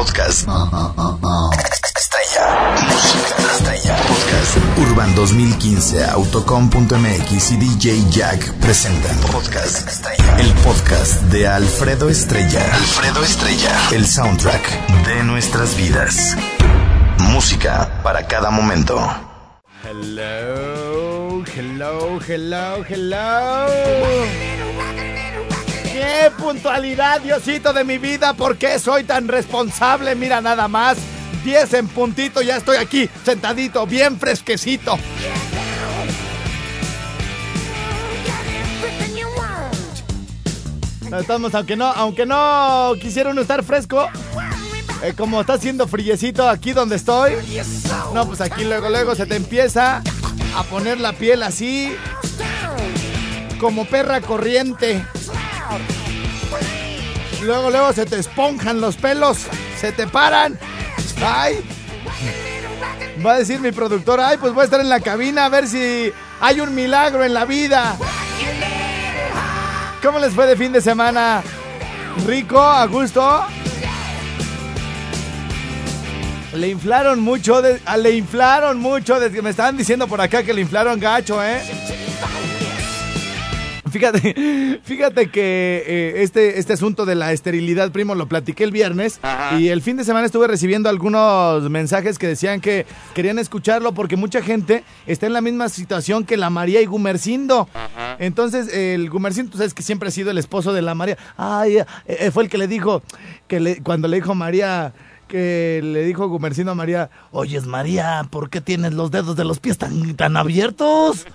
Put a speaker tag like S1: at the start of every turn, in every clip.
S1: Podcast. Estrella. Música estrella. Podcast. Urban 2015, Autocom.mx y DJ Jack presentan. Podcast. Estrella. El podcast de Alfredo Estrella. Alfredo Estrella. El soundtrack de nuestras vidas. Música para cada momento.
S2: Hello, hello, hello, hello. ¡Qué puntualidad, Diosito de mi vida! ¿Por qué soy tan responsable? Mira nada más. 10 en puntito, ya estoy aquí, sentadito, bien fresquecito. Estamos, aunque no, aunque no quisiera uno estar fresco, eh, como está haciendo friecito aquí donde estoy, no, pues aquí luego, luego se te empieza a poner la piel así, como perra corriente. Luego, luego se te esponjan los pelos, se te paran. Ay, va a decir mi productor, ay, pues voy a estar en la cabina a ver si hay un milagro en la vida. ¿Cómo les fue de fin de semana? ¿Rico? ¿A gusto? Le inflaron mucho, ah, le inflaron mucho, de- me estaban diciendo por acá que le inflaron gacho, ¿eh? Fíjate, fíjate que eh, este, este asunto de la esterilidad, primo, lo platiqué el viernes y el fin de semana estuve recibiendo algunos mensajes que decían que querían escucharlo porque mucha gente está en la misma situación que la María y Gumercindo. Entonces, el Gumercindo, tú sabes que siempre ha sido el esposo de la María. Ay, eh, eh, fue el que le dijo, que le- cuando le dijo María, que le dijo Gumercindo a María, oyes María, ¿por qué tienes los dedos de los pies tan, tan abiertos?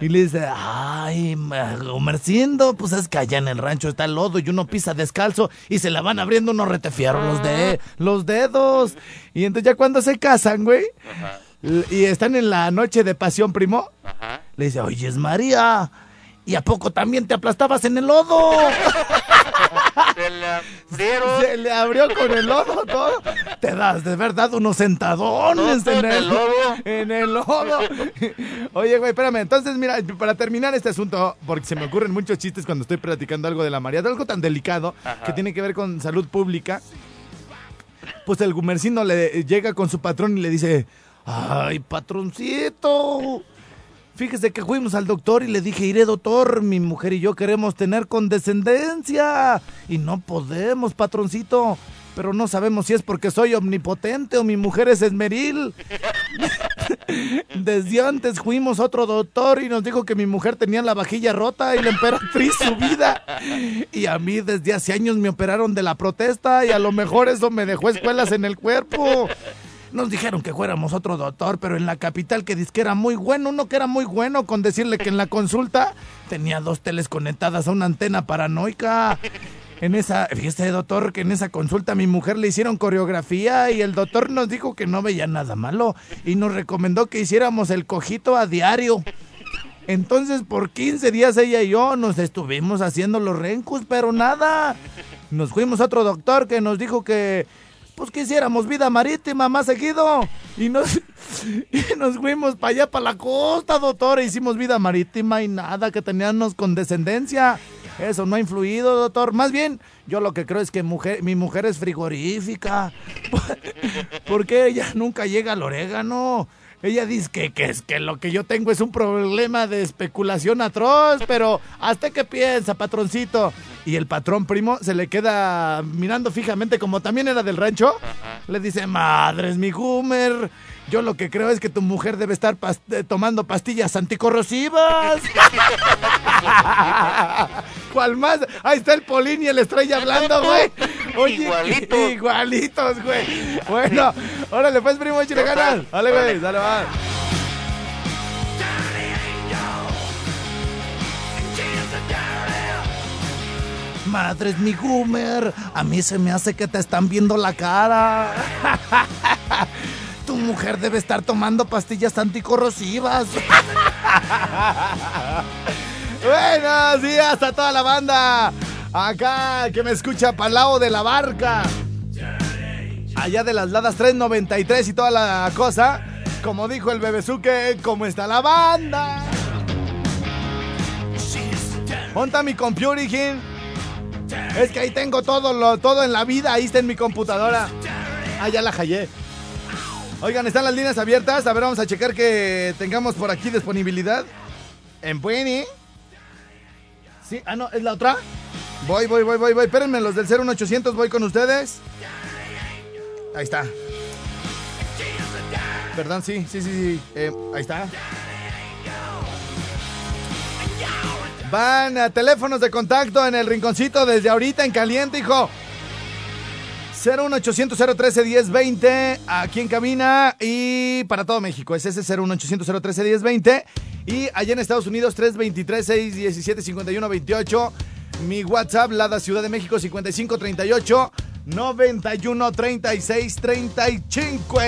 S2: Y le dice, ay, Gumercindo, pues es que allá en el rancho está el lodo y uno pisa descalzo y se le van abriendo unos retefierros los, de, los dedos. Y entonces ya cuando se casan, güey, y están en la noche de pasión, primo, le dice, oyes María, ¿y a poco también te aplastabas en el lodo?
S3: Se le abrieron
S2: Se le abrió con el lodo todo. Te das de verdad unos sentadones en
S3: en
S2: el,
S3: el lodo.
S2: En el lodo. Oye, güey, espérame. Entonces, mira, para terminar este asunto, porque se me ocurren muchos chistes cuando estoy platicando algo de la María, de algo tan delicado que tiene que ver con salud pública. Pues el gumercino le llega con su patrón y le dice: ¡Ay, patroncito! Fíjese que fuimos al doctor y le dije, iré doctor, mi mujer y yo queremos tener condescendencia. Y no podemos, patroncito. Pero no sabemos si es porque soy omnipotente o mi mujer es esmeril. Desde antes fuimos otro doctor y nos dijo que mi mujer tenía la vajilla rota y la emperatriz subida. Y a mí desde hace años me operaron de la protesta y a lo mejor eso me dejó escuelas en el cuerpo. Nos dijeron que fuéramos otro doctor, pero en la capital que dice que era muy bueno, uno que era muy bueno con decirle que en la consulta tenía dos teles conectadas a una antena paranoica. En esa, fíjese doctor, que en esa consulta a mi mujer le hicieron coreografía y el doctor nos dijo que no veía nada malo y nos recomendó que hiciéramos el cojito a diario. Entonces por 15 días ella y yo nos estuvimos haciendo los rencus, pero nada. Nos fuimos a otro doctor que nos dijo que pues que hiciéramos vida marítima más seguido. Y nos, y nos fuimos para allá, para la costa, doctor. e Hicimos vida marítima y nada, que teníamos condescendencia. Eso no ha influido, doctor. Más bien, yo lo que creo es que mujer, mi mujer es frigorífica. Porque ella nunca llega al orégano. Ella dice que, que es que lo que yo tengo es un problema de especulación atroz, pero ¿hasta qué piensa, patroncito? Y el patrón primo se le queda mirando fijamente, como también era del rancho. Le dice, madres, mi Gumer, yo lo que creo es que tu mujer debe estar eh, tomando pastillas anticorrosivas. ¿Cuál más? Ahí está el Polín y el Estrella hablando, güey. Oye,
S3: Igualitos.
S2: Igualitos, güey. Bueno, órale, pues, primo, échale ganas. Dale, güey, dale, va. Madres, mi Gumer, a mí se me hace que te están viendo la cara. Tu mujer debe estar tomando pastillas anticorrosivas. Buenos días a toda la banda. Acá que me escucha Palao de la Barca. Allá de las Ladas 393 y toda la cosa. Como dijo el bebezuque, ¿cómo está la banda? Monta mi computer, Es que ahí tengo todo, lo, todo en la vida. Ahí está en mi computadora. Ah, ya la hallé. Oigan, están las líneas abiertas. A ver, vamos a checar que tengamos por aquí disponibilidad. En Bueni. Sí, ah, no, es la otra. Voy, voy, voy, voy, voy. Espérenme, los del 01800, voy con ustedes. Ahí está. Perdón, sí, sí, sí, sí. Eh, ahí está. Van a teléfonos de contacto en el rinconcito desde ahorita en caliente, hijo. 01800 013 1020 aquí en cabina y para todo México. Es ese 01800 013 1020 y allá en Estados Unidos 323 617 5128. Mi WhatsApp, Lada Ciudad de México 5538 91 36 35.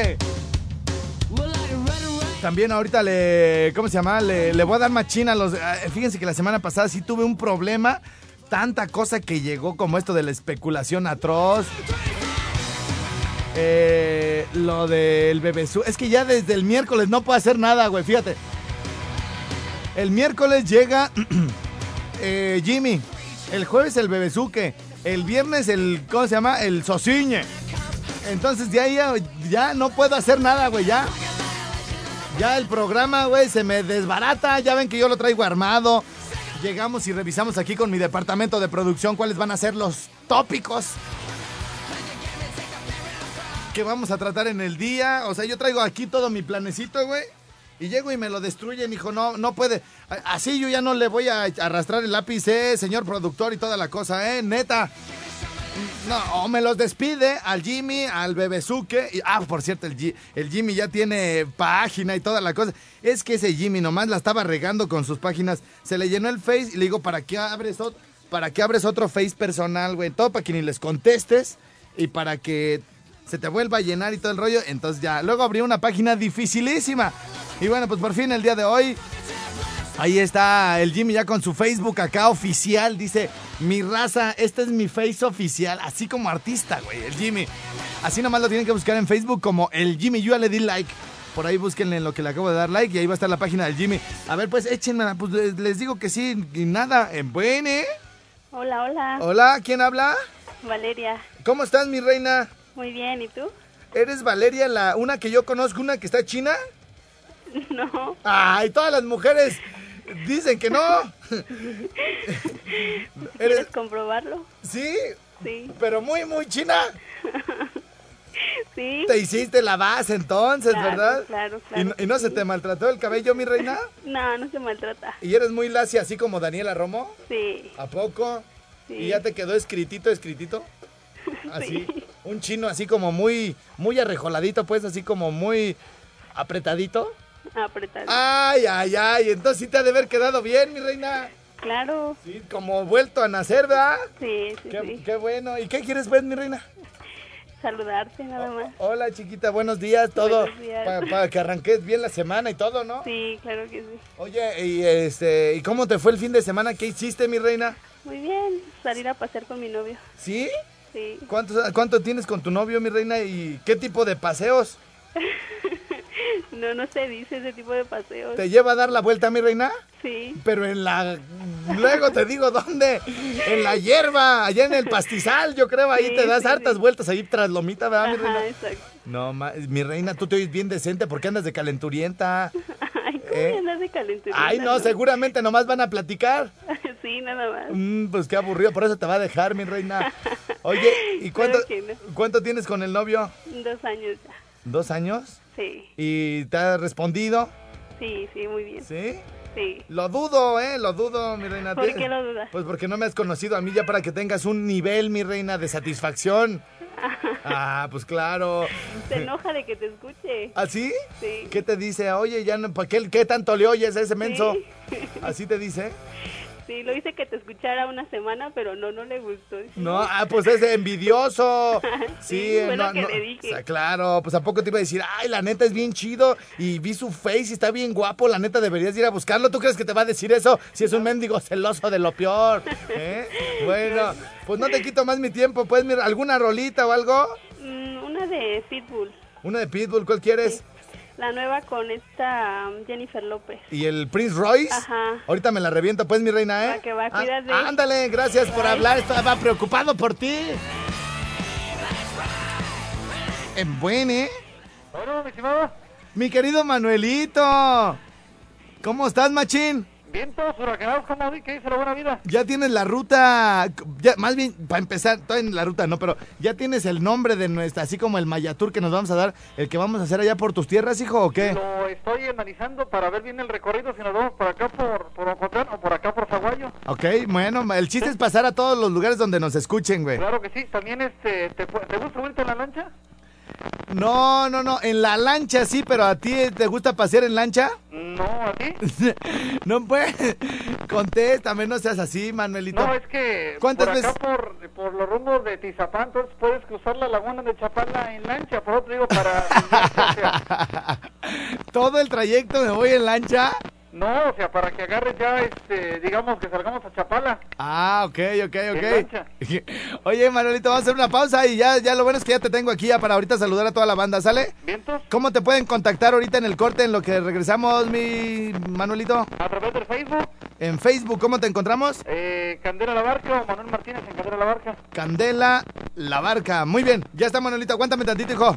S2: También ahorita le. ¿Cómo se llama? Le, le voy a dar machina a los. eh, Fíjense que la semana pasada sí tuve un problema. Tanta cosa que llegó como esto de la especulación atroz. Eh, lo del bebesú. Es que ya desde el miércoles no puedo hacer nada, güey. Fíjate. El miércoles llega eh, Jimmy. El jueves el bebezuque. El viernes el. ¿Cómo se llama? El sociñe. Entonces ya, ya, ya no puedo hacer nada, güey. Ya. Ya el programa, güey, se me desbarata. Ya ven que yo lo traigo armado. Llegamos y revisamos aquí con mi departamento de producción cuáles van a ser los tópicos que vamos a tratar en el día. O sea, yo traigo aquí todo mi planecito, güey. Y llego y me lo destruyen, hijo, no, no puede. Así yo ya no le voy a arrastrar el lápiz, eh, señor productor y toda la cosa, eh, neta. No, o me los despide al Jimmy, al Bebezuque. Y, ah, por cierto, el, Jimmy ya tiene página y toda la cosa. Es que ese Jimmy nomás la estaba regando con sus páginas. Se le llenó el Face y le digo, ¿para qué abres, para qué abres otro Face personal, güey? Todo para que ni les contestes y para que se te vuelva a llenar y todo el rollo. Entonces ya, luego abrió una página dificilísima. Y bueno, pues por fin el día de hoy Ahí está el Jimmy ya con su Facebook acá oficial. Dice, mi raza, este es mi face oficial. Así como artista, güey, el Jimmy. Así nomás lo tienen que buscar en Facebook como el Jimmy. Yo ya le di like. Por ahí búsquenle en lo que le acabo de dar like y ahí va a estar la página del Jimmy. A ver, pues échenme, pues les, digo que sí, y nada, en buene.
S4: Hola, hola.
S2: Hola, ¿quién habla?
S4: Valeria.
S2: ¿Cómo estás, mi reina?
S4: Muy bien, ¿y tú?
S2: ¿Eres Valeria, la una que yo conozco, una que está china?
S4: No.
S2: Ay, todas las mujeres dicen que no.
S4: ¿Quieres comprobarlo?
S2: ¿Sí?
S4: Sí.
S2: Pero muy, muy china.
S4: Sí.
S2: Te hiciste la base entonces,
S4: Claro,
S2: ¿verdad?
S4: claro,
S2: ¿Y,
S4: claro
S2: no- y no se te maltrató el cabello, mi reina?
S4: No, no se maltrata.
S2: ¿Y eres muy lacia así como Daniela Romo?
S4: Sí.
S2: ¿A poco?
S4: Sí.
S2: ¿Y ya te quedó escritito, escritito? Así,
S4: Sí.
S2: Un chino así como muy, muy arrejoladito, pues así como muy apretadito.
S4: Apretado.
S2: Ay, ay, ay, entonces sí te ha de haber quedado bien, mi reina.
S4: Claro.
S2: Sí, como vuelto a nacer, ¿verdad?
S4: Sí, sí,
S2: Qué,
S4: sí.
S2: qué bueno. ¿Y qué quieres ver, mi reina?
S4: Saludarte nada más.
S2: Hola, chiquita, buenos días, todo.
S4: Buenos días.
S2: Para que arranques bien la semana y todo, ¿no?
S4: Sí, claro que sí.
S2: Oye, y este, ¿y cómo te fue el fin de semana? ¿Qué hiciste, mi reina?
S4: Muy bien. Salir a pasear con mi novio.
S2: ¿Sí?
S4: Sí.
S2: ¿Cuánto, ¿Cuánto tienes con tu novio, mi reina? ¿Y qué tipo de paseos?
S4: No, no se dice ese tipo de paseos.
S2: ¿Te lleva a dar la vuelta, mi reina?
S4: Sí.
S2: Pero en la... Luego te digo dónde. En la hierba, allá en el pastizal, yo creo. Ahí
S4: Sí,
S2: te das
S4: sí,
S2: hartas
S4: sí.
S2: vueltas ahí tras lomita, ¿verdad, mi reina?
S4: Exacto.
S2: No, ma- mi reina, tú te oyes bien decente porque andas de calenturienta.
S4: Ay, ¿cómo
S2: ¿Eh?
S4: andas de calentura?
S2: Ay, no, seguramente nomás van a platicar.
S4: sí, nada más.
S2: Mm, pues qué aburrido, por eso te va a dejar, mi reina. Oye, ¿y cuánto,
S4: no.
S2: cuánto tienes con el novio?
S4: Dos años ya.
S2: ¿Dos años?
S4: Sí,
S2: ¿Y te ha respondido?
S4: sí, sí, muy bien.
S2: ¿Sí?
S4: Sí.
S2: Lo dudo, ¿eh? Lo dudo, mi reina.
S4: ¿Por qué lo dudas?
S2: Pues porque no me has conocido a mí ya para que tengas un nivel, mi reina, de satisfacción. Ah, pues claro.
S4: Se enoja de que te escuche.
S2: ¿Así?
S4: Sí.
S2: ¿Qué te dice? Oye, ya no, ¿para qué, qué tanto le oyes a ese menso?
S4: Sí.
S2: ¿Así te dice?
S4: Sí, lo hice que te escuchara una semana, pero no, no le gustó.
S2: No, ah, pues es envidioso. Sí,
S4: Sí, fue lo
S2: no,
S4: que
S2: no.
S4: le dije.
S2: O sea, claro, pues a poco te iba a decir, ay, la neta es bien chido y vi su face y está bien guapo, la neta deberías ir a buscarlo. ¿Tú crees que te va a decir eso si es un mendigo celoso de lo peor? ¿Eh? Bueno, pues no te quito más mi tiempo, pues mira, ¿alguna rolita o algo?
S4: "Mm, una de Pitbull,
S2: Una de Pitbull, ¿cuál quieres?
S4: La nueva con esta um, Jennifer López.
S2: ¿Y el Prince Royce?
S4: Ajá.
S2: Ahorita me la reviento, pues, mi reina, ¿eh?
S4: Que va,
S2: Ah,
S4: cuídate.
S2: ándale, gracias por hablar. Estaba preocupado por ti. En buen, ¿eh?
S3: Bueno, mi estimado,
S2: Mi querido Manuelito. ¿Cómo estás, machín?
S3: Vientos huracanados, ¿cómo? ¿Qué dice la buena vida?
S2: Ya tienes la ruta, ya, más bien, para empezar, todavía en la ruta no, pero ya tienes el nombre de nuestra, así como el Mayatur que nos vamos a dar, el que vamos a hacer allá por tus tierras, hijo, ¿o qué?
S3: Lo estoy analizando para ver bien el recorrido, si nos vamos por acá por, por Ocotlán o por acá por Zaguayo.
S2: Ok, bueno, el chiste es pasar a todos los lugares donde nos escuchen, güey.
S3: Claro que sí, también este, ¿te, ¿te gusta subirte en la lancha?
S2: No, no, no, en la lancha sí, pero ¿a ti te gusta pasear en lancha?
S3: No, ¿a ti?
S2: No, pues, contéstame, no seas así, Manuelito.
S3: No, es que
S2: ¿Cuántas
S3: por acá
S2: veces?
S3: por, por los rumbos de Tizapán, entonces puedes cruzar la laguna de Chapala en lancha, por otro digo, para...
S2: Todo el trayecto me voy en lancha.
S3: No, o sea, para que agarres ya, este, digamos que salgamos a Chapala.
S2: Ah, ok, ok, ok. Oye, Manuelito, vamos a hacer una pausa y ya, ya lo bueno es que ya te tengo aquí ya para ahorita saludar a toda la banda, ¿sale?
S3: ¿Vientos?
S2: ¿Cómo te pueden contactar ahorita en el corte en lo que regresamos, mi Manuelito?
S3: A través del Facebook,
S2: En Facebook, ¿cómo te encontramos?
S3: eh, Candela La Barca o Manuel Martínez en Candela La Barca.
S2: Candela La Barca. Muy bien, ya está Manuelito, aguántame tantito, hijo.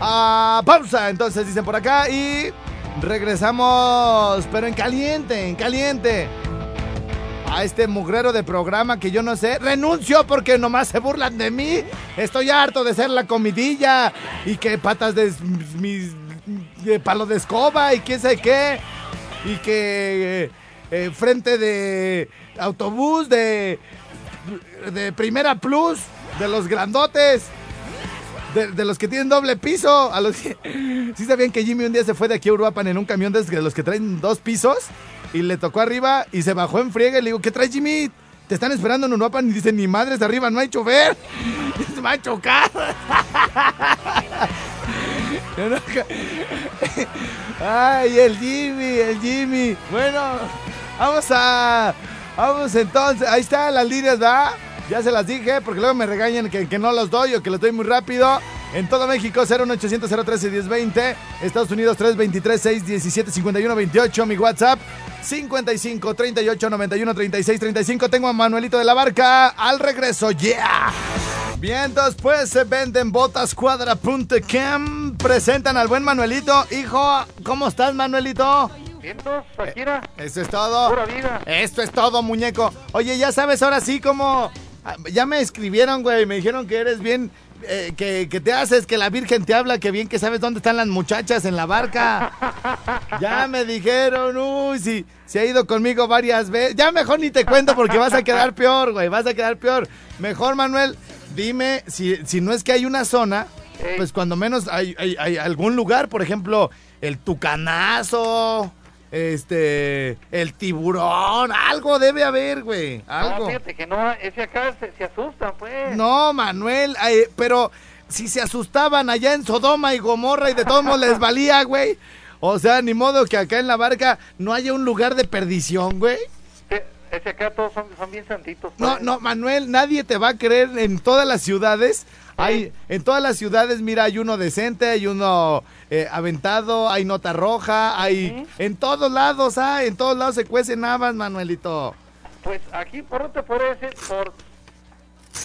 S2: Ah, pausa, entonces dicen por acá y regresamos, pero en caliente, en caliente. A este mugrero de programa que yo no sé, renuncio porque nomás se burlan de mí. Estoy harto de ser la comidilla y que patas de mis de palo de escoba y quién sabe qué. Y que eh, frente de autobús de de primera plus de los grandotes. De, los que tienen doble piso, a los que... ¿Sí sabían que Jimmy un día se fue de aquí a Uruapan en un camión de los que traen dos pisos? Y le tocó arriba y se bajó en friega y le digo, ¿qué traes Jimmy? Te están esperando en Uruapan y dicen, ni madres, arriba no hay chofer. Se va a chocar. Ay, el Jimmy, el Jimmy. Bueno, vamos a... Vamos entonces, ahí están las líneas, ¿va? Ya se las dije, porque luego me regañan que, que no los doy o que los doy muy rápido. En todo México, 01800 013 1020 Estados Unidos, 323 617 5128 Mi WhatsApp, 55 38 91 36 35 Tengo a Manuelito de la Barca. Al regreso, yeah. Bien, pues se venden botas cuadra.com. Presentan al buen Manuelito. Hijo, ¿cómo estás, Manuelito?
S3: ¿Vientos? Shakira,
S2: Eso es todo.
S3: pura vida.
S2: Esto es todo, muñeco. Oye, ya sabes, ahora sí, como. Ah, Ya me escribieron, güey. Me dijeron que eres bien. eh, que, que te haces, que la Virgen te habla, que bien que sabes dónde están las muchachas en la barca. Ya me dijeron, uy, si, si ha ido conmigo varias veces. Ya mejor ni te cuento porque vas a quedar peor, güey. Vas a quedar peor. Mejor, Manuel, dime si, si no es que hay una zona, pues cuando menos hay, hay- hay algún lugar, por ejemplo, el Tucanazo, este, el tiburón, algo debe haber, güey.
S3: No, fíjate que no, ese acá se, se asustan, pues.
S2: No, Manuel, pero si se asustaban allá en Sodoma y Gomorra y de todos modos les valía, güey. O sea, ni modo que acá en la barca no haya un lugar de perdición, güey.
S3: Ese acá todos son, son bien santitos.
S2: No,
S3: pues.
S2: no, Manuel, nadie te va a creer en todas las ciudades. Hay, en todas las ciudades, mira, hay uno decente, hay uno eh, aventado, hay nota roja, hay... En todos lados, ah, en todos lados se cuecen habas, Manuelito.
S3: Pues aquí por no te puede decir, por,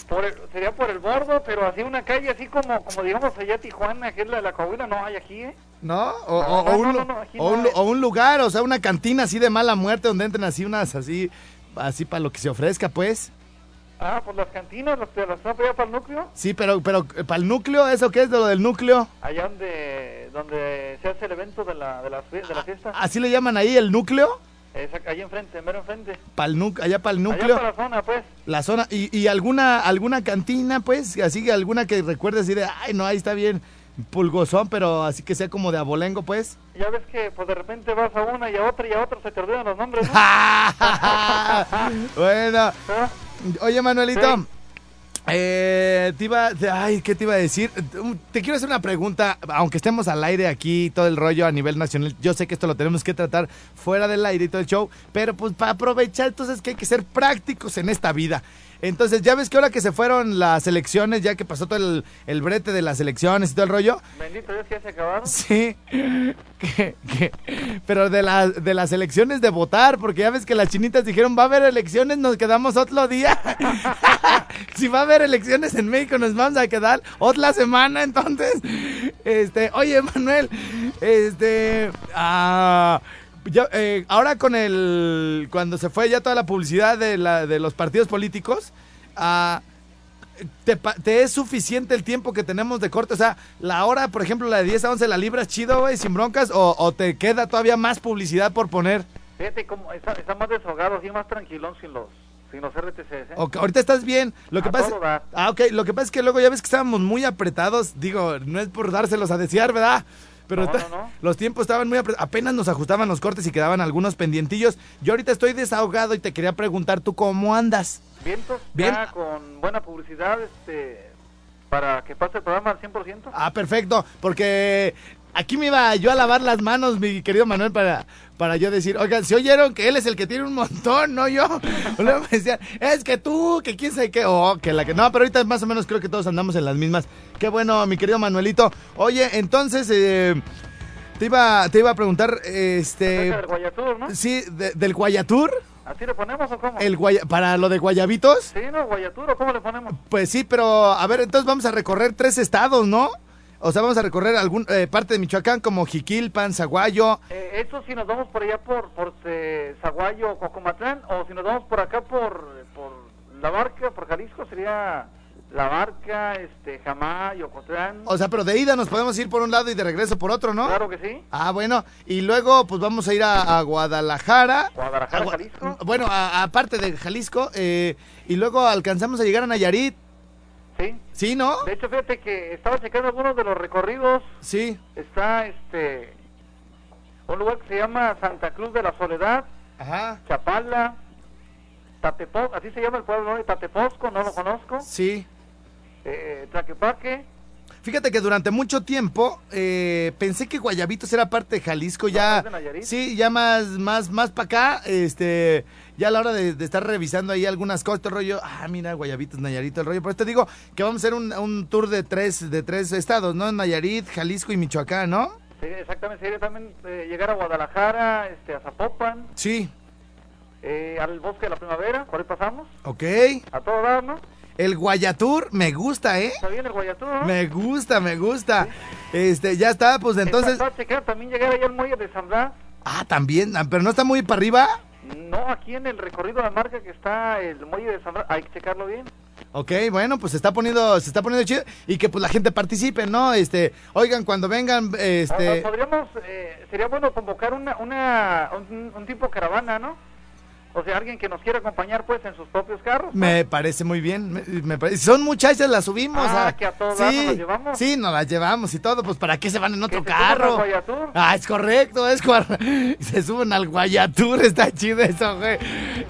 S3: por el- sería por el bordo, pero así una calle así como, como digamos allá Tijuana, que es la de la Coahuila, no hay aquí, ¿eh?
S2: ¿No? O,
S3: No,
S2: o
S3: no,
S2: un,
S3: no,
S2: o un o un lugar, o sea, una cantina así de mala muerte donde entren así unas así, así para lo que se ofrezca, pues.
S3: Ah, pues las cantinas, las, las están allá para el núcleo,
S2: Sí, pero, pero para el núcleo, ¿eso qué es de lo del núcleo?
S3: allá donde, donde se hace el evento de la, de la, de la fiesta,
S2: ¿Así le llaman ahí el núcleo?
S3: Esa- allá enfrente, mero enfrente,
S2: Pa'l allá para el
S3: allá
S2: núcleo.
S3: para la zona, pues.
S2: La zona, y, y alguna, alguna cantina, pues, así que alguna que recuerde así de, ay, no, ahí está bien, pulgosón, pero así que sea como de abolengo, pues.
S3: Ya ves que pues de repente vas a una y a otra y a otra se te olvidan los nombres, ¿no?
S2: bueno,
S3: ¿Ah?
S2: Oye Manuelito,
S3: Sí.
S2: eh, te iba, ay, ¿qué te iba a decir? Te quiero hacer una pregunta, aunque estemos al aire aquí, todo el rollo a nivel nacional, yo sé que esto lo tenemos que tratar fuera del aire y todo el show, pero pues para aprovechar, entonces que hay que ser prácticos en esta vida. Entonces, ya ves que ahora que se fueron las elecciones, ya que pasó todo el, el brete de las elecciones y todo el rollo,
S3: Bendito Dios que ya se acabaron.
S2: Sí, que- que- pero de, la- de las elecciones de votar, porque ya ves que las chinitas dijeron, va a haber elecciones, nos quedamos otro día. si va a haber elecciones en México, nos vamos a quedar otra semana, entonces. Este, oye, Manuel, este, ah, ya, eh, ahora con el, cuando se fue ya toda la publicidad de, la, de los partidos políticos, ah, ¿Te, es suficiente el tiempo que tenemos de corte? O sea, la hora, por ejemplo, la de 10 a 11, ¿la libras chido, güey, sin broncas? O, o te queda todavía más publicidad por poner?
S3: Fíjate cómo está, está más desahogado, así más tranquilón sin los, sin los RTCs, ¿eh?
S2: O que ahorita estás bien. Lo que
S3: A
S2: pasa
S3: todo.
S2: Ah, ok. Lo que pasa es que luego ya ves que estábamos muy apretados. Digo, no es por dárselos a desear, ¿verdad? Pero
S3: No,
S2: ta-
S3: no, no.
S2: los tiempos estaban muy. Apenas nos ajustaban los cortes y quedaban algunos pendientillos. Yo ahorita estoy desahogado y te quería preguntar, ¿tú cómo andas?
S3: Vientos,
S2: Bien.
S3: ya con buena publicidad, este, para que pase el programa al 100%.
S2: Ah, perfecto, porque aquí me iba yo a lavar las manos, mi querido Manuel, para, para yo decir, oigan, si oyeron que él es el que tiene un montón, no yo. Luego me decían, es que tú, que quién sabe qué, oh, que la que no, pero ahorita más o menos creo que todos andamos en las mismas. Qué bueno, mi querido Manuelito. Oye, entonces, eh, te iba, te iba a preguntar, este,
S3: del Guayatur, ¿no?
S2: sí, de- del Guayatur,
S3: ¿Así le ponemos o cómo?
S2: el Guaya- para lo de Guayabitos.
S3: Sí, ¿no? ¿Guayatur o cómo le ponemos?
S2: Pues sí, pero a ver, entonces vamos a recorrer tres estados, ¿no? O sea, vamos a recorrer algún eh, parte de Michoacán como Jiquilpan, Zaguayo.
S3: Eh, eso si nos vamos por allá por, por eh, Zaguayo Cocomatlán, o si nos vamos por acá por, por La Barca, por Jalisco, sería La Barca, este, Jamá, Ocotlán.
S2: O sea, pero de ida nos podemos ir por un lado y de regreso por otro, ¿no?
S3: Claro que sí.
S2: Ah, bueno. Y luego, pues vamos a ir a, a Guadalajara.
S3: Guadalajara,
S2: A
S3: Jalisco.
S2: Bueno, aparte de Jalisco. eh, y luego alcanzamos a llegar a Nayarit.
S3: Sí.
S2: ¿Sí, no?
S3: De hecho, fíjate que estaba checando algunos de los recorridos.
S2: Sí.
S3: Está este un lugar que se llama Santa Cruz de la Soledad,
S2: Ajá.
S3: Chapala, Tateposco, así se llama el pueblo, ¿no? Tateposco, no lo conozco.
S2: Sí.
S3: Eh, Tlaquepaque,
S2: Fíjate que durante mucho tiempo eh, pensé que Guayabitos era parte de Jalisco ya.
S3: es de Nayarit.
S2: Sí, ya más, más, más para acá. Este, ya a la hora de, de estar revisando ahí algunas cosas, todo el rollo. Ah, mira, Guayabitos, Nayarito, el rollo. Por eso te digo que vamos a hacer un, un tour de tres, de tres estados, ¿no? Nayarit, Jalisco y Michoacán, ¿no?
S3: sí, exactamente, sería también eh, llegar a Guadalajara, este, a Zapopan,
S2: Sí.
S3: eh, al Bosque de la Primavera, por ahí pasamos,
S2: Ok.
S3: a todo dar, ¿no?
S2: El Guayatur me gusta, ¿eh?
S3: Está bien el Guayatur, ¿no?
S2: Me gusta, me gusta. Este, ya está, pues entonces.
S3: También llegar allá al muelle de.
S2: Ah, también, ah, pero no está muy para arriba.
S3: No, aquí en el recorrido de la marca que está el muelle de San Blas, hay que checarlo bien.
S2: Ok, bueno, pues se está poniendo, se está poniendo chido y que pues la gente participe, ¿no? Este, oigan, cuando vengan,
S3: Ah,
S2: este,
S3: Podríamos, eh, sería bueno convocar una, una, un, un tipo caravana, ¿no? O sea, alguien que nos quiera acompañar, pues, en sus propios carros.
S2: me parece muy bien, me, me parece, si son muchachas las subimos.
S3: Ah,
S2: a-
S3: que a todo dar nos las llevamos.
S2: Sí, nos las llevamos y todo, pues para qué se van en otro
S3: al
S2: carro.
S3: Guayatur.
S2: Ah, es correcto, es correcto. Se suben al Guayatur, está chido eso, güey.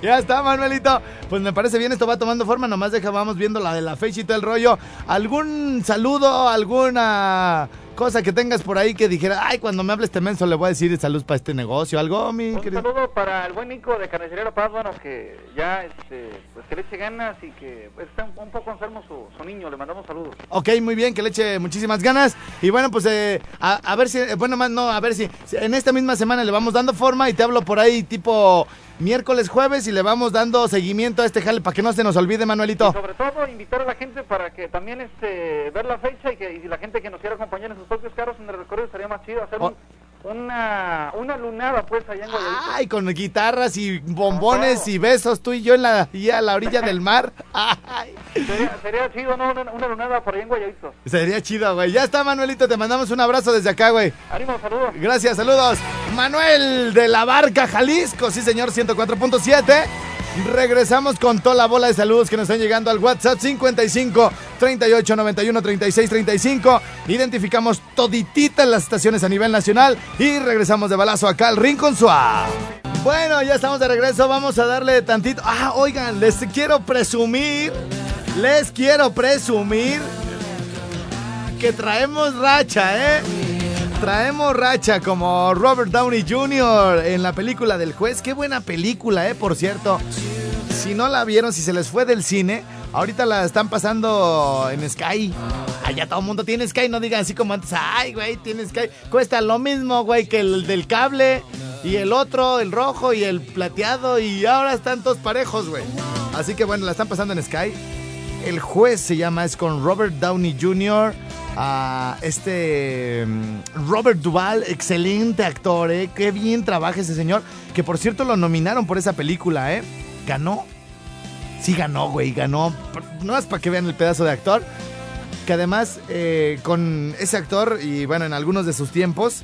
S2: Ya está, Manuelito. Pues me parece bien, esto va tomando forma, nomás deja, vamos viendo la de la fecha y todo el rollo. ¿Algún saludo, alguna cosa que tengas por ahí que dijera, ay, cuando me hable este menso le voy a decir salud para este negocio, algo, mi
S3: Un
S2: querido?
S3: saludo para el buen Nico de Carnicería Paz, bueno, que ya, este, pues que le eche ganas y que pues, está un, un poco enfermo su, su niño, le mandamos saludos.
S2: Ok, muy bien, que le eche muchísimas ganas. Y bueno, pues eh, a, a ver si, eh, bueno, más no, a ver si en esta misma semana le vamos dando forma y te hablo por ahí tipo miércoles, jueves y le vamos dando seguimiento a este jale para que no se nos olvide,
S3: Y
S2: Manuelito.
S3: sobre todo invitar a la gente para que también este ver la fecha y que y la gente que nos quiera acompañar en sus propios carros en el recorrido estaría más chido hacer un- una, una lunada pues allá en Guayabito.
S2: Ay, con guitarras y bombones
S3: todo.
S2: y besos, tú y yo en la, y a la orilla del mar. Ay,
S3: Sería, sería chido, ¿no? Una, una lunada por allá en Guayabito.
S2: sería chido, güey. Ya está, Manuelito, te mandamos un abrazo desde acá, güey.
S3: Ánimo, saludos.
S2: Gracias, saludos. Manuel de la Barca, Jalisco, sí señor, 104.7. Regresamos con toda la bola de saludos que nos están llegando al WhatsApp 55 38 91 36 35. Identificamos todititas las estaciones a nivel nacional y regresamos de balazo acá al Rincón Suave. Bueno, ya estamos de regreso. Vamos a darle tantito. Ah, oigan, les quiero presumir. Les quiero presumir que traemos racha, ¿eh? Traemos racha como Robert Downey Jr. en la película del juez. Qué buena película, ¿eh? Por cierto. Si no la vieron, si se les fue del cine, ahorita la están pasando en Sky. Allá todo el mundo tiene Sky, no digan así como antes. Ay, güey, tiene Sky. Cuesta lo mismo, güey, que el del cable. Y el otro, el rojo y el plateado. Y ahora están todos parejos, güey. Así que bueno, la están pasando en Sky. El juez se llama, es con Robert Downey Jr. a este mm, Robert Duvall, excelente actor, ¿eh? Qué bien trabaja ese señor. Que por cierto lo nominaron por esa película, ¿eh? Ganó. Sí ganó, güey, ganó. No es para que vean el pedazo de actor. Que además, eh, con ese actor y bueno, en algunos de sus tiempos,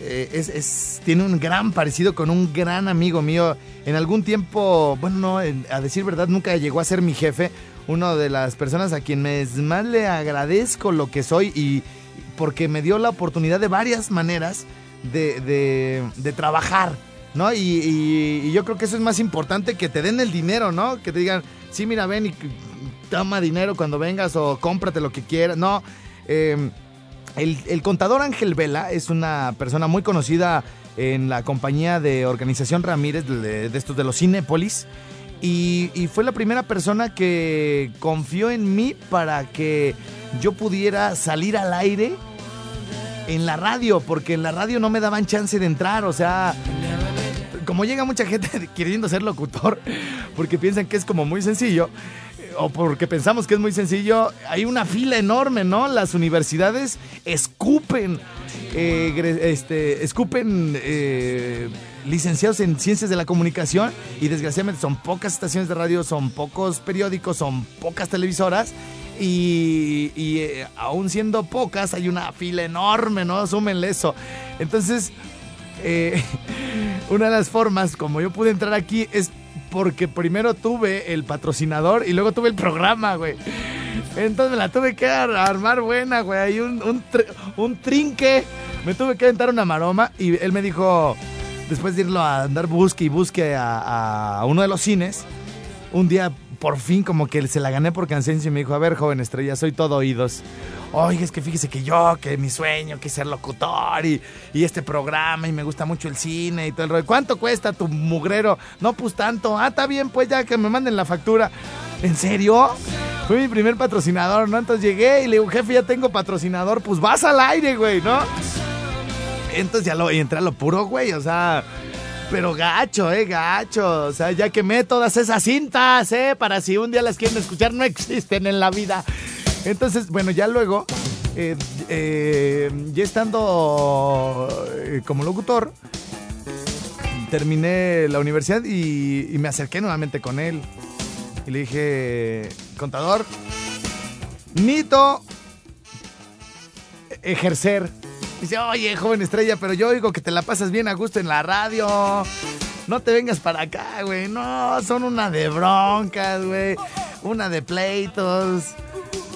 S2: eh, es, tiene un gran parecido con un gran amigo mío. En algún tiempo, bueno, no, a decir verdad, nunca llegó a ser mi jefe. Una de las personas a quienes más le agradezco lo que soy y porque me dio la oportunidad de varias maneras de, trabajar, ¿no? Y, yo creo que eso es más importante que te den el dinero, ¿no? Que te digan, sí, mira, ven y toma dinero cuando vengas o cómprate lo que quieras. No, el, el contador Ángel Vela es una persona muy conocida en la compañía de organización Ramírez, de, de estos de los Cinépolis. Y, fue la primera persona que confió en mí para que yo pudiera salir al aire en la radio, porque en la radio no me daban chance de entrar, o sea, como llega mucha gente queriendo ser locutor, porque piensan que es como muy sencillo, o porque pensamos que es muy sencillo, hay una fila enorme, ¿no? Las universidades escupen, eh, este, escupen eh, licenciados en ciencias de la comunicación y desgraciadamente son pocas estaciones de radio, son pocos periódicos, son pocas televisoras. Y, y, eh, aún siendo pocas, hay una fila enorme, ¿no? Súmenle eso. Entonces, eh, una de las formas como yo pude entrar aquí es porque primero tuve el patrocinador y luego tuve el programa, güey. Entonces me la tuve que ar- armar buena, güey. Hay un, un, un trinque. Me tuve que aventar una maroma y él me dijo, después de irlo a andar busque y busque a, uno de los cines, un día por fin como que se la gané por cansancio y me dijo, a ver, joven estrella, soy todo oídos. Oye, es que fíjese que yo, que mi sueño, que ser locutor y, y este programa y me gusta mucho el cine y todo el rollo. ¿Cuánto cuesta tu mugrero? No, pues tanto. Ah, está bien, pues ya que me manden la factura. ¿En serio? Fue mi primer patrocinador, ¿no? Entonces llegué y le digo, jefe, ya tengo patrocinador, pues vas al aire, güey, ¿no? Entonces ya lo y entré a lo puro, güey, o sea, pero gacho, eh, gacho. O sea, ya quemé todas esas cintas, eh, para si un día las quieren escuchar, no existen en la vida. Entonces, bueno, ya luego, eh, eh, ya estando eh, como locutor, terminé la universidad y, y me acerqué nuevamente con él. Y le dije, contador, Nito ejercer. Dice, oye, joven estrella, pero yo oigo que te la pasas bien a gusto en la radio. No te vengas para acá, güey. No, son una de broncas, güey. Una de pleitos.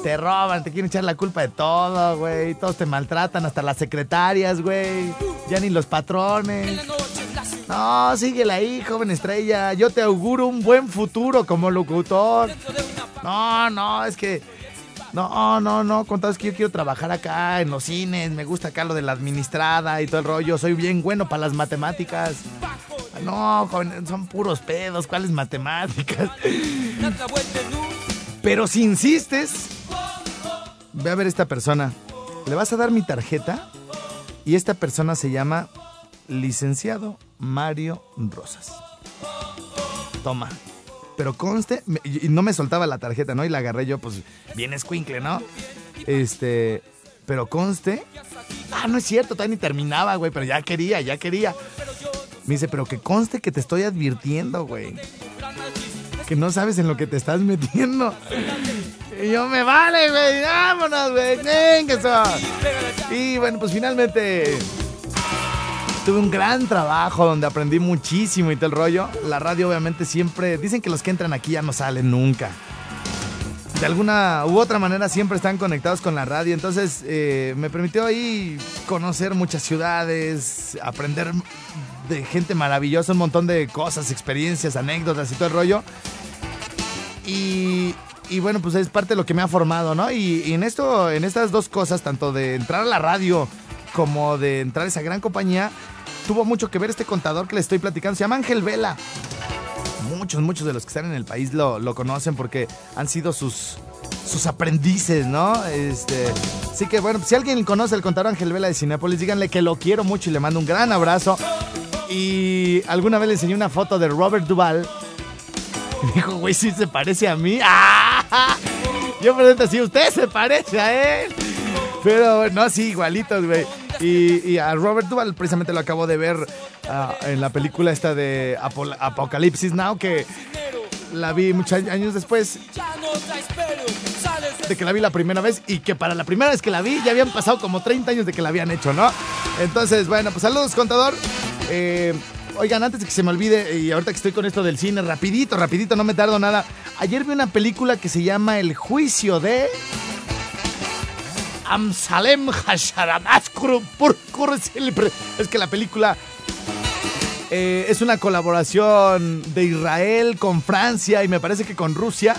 S2: Te roban, te quieren echar la culpa de todo, güey. Todos te maltratan, hasta las secretarias, güey. Ya ni los patrones. No, síguela ahí, joven estrella. Yo te auguro un buen futuro como locutor. No, no, es que. No, no, no, contado es que yo quiero trabajar acá en los cines, me gusta acá lo de la administrada y todo el rollo, soy bien bueno para las matemáticas. No, son puros pedos, ¿cuáles matemáticas? Pero si insistes, ve a ver esta persona. Le vas a dar mi tarjeta y esta persona se llama licenciado Mario Rosas. Toma. Pero conste, y no me soltaba la tarjeta, ¿no? Y la agarré yo, pues, bien escuincle, ¿no? Este, pero conste. Ah, no es cierto, todavía ni terminaba, güey, pero ya quería, ya quería. Me dice, pero que conste que te estoy advirtiendo, güey. Que no sabes en lo que te estás metiendo. Y yo, me vale, güey, vámonos, güey, eso. Y bueno, pues finalmente tuve un gran trabajo donde aprendí muchísimo y todo el rollo. La radio obviamente siempre, dicen que los que entran aquí ya no salen nunca. De alguna u otra manera siempre están conectados con la radio, entonces eh, me permitió ahí conocer muchas ciudades, aprender de gente maravillosa, un montón de cosas, experiencias, anécdotas y todo el rollo. Y, bueno, pues es parte de lo que me ha formado, ¿no? Y, y en esto, en estas dos cosas, tanto de entrar a la radio como de entrar a esa gran compañía, tuvo mucho que ver este contador que le estoy platicando. Se llama Ángel Vela. Muchos, muchos de los que están en el país lo, conocen porque han sido sus, sus aprendices, ¿no? Este, así que bueno, si alguien conoce al contador Ángel Vela de Cinepolis, díganle que lo quiero mucho y le mando un gran abrazo. Y alguna vez le enseñé una foto de Robert Duvall. Y dijo, güey, sí se parece a mí. Yo pregunto si usted se parece a él. Pero no, sí, igualitos, güey. Y, y a Robert Duvall precisamente lo acabo de ver ah, en la película esta de Apo- Apocalipsis Now, que la vi muchos años después de que la vi la primera vez y que para la primera vez que la vi ya habían pasado como 30 años de que la habían hecho, ¿no? Entonces, bueno, pues saludos, contador. Eh, oigan, antes de que se me olvide, y ahorita que estoy con esto del cine, rapidito, rapidito, no me tardo nada. Ayer vi una película que se llama El Juicio de... Amsalem Hasharamashkuru Purkur Silbre. Es que la película eh, es una colaboración de Israel con Francia y me parece que con Rusia.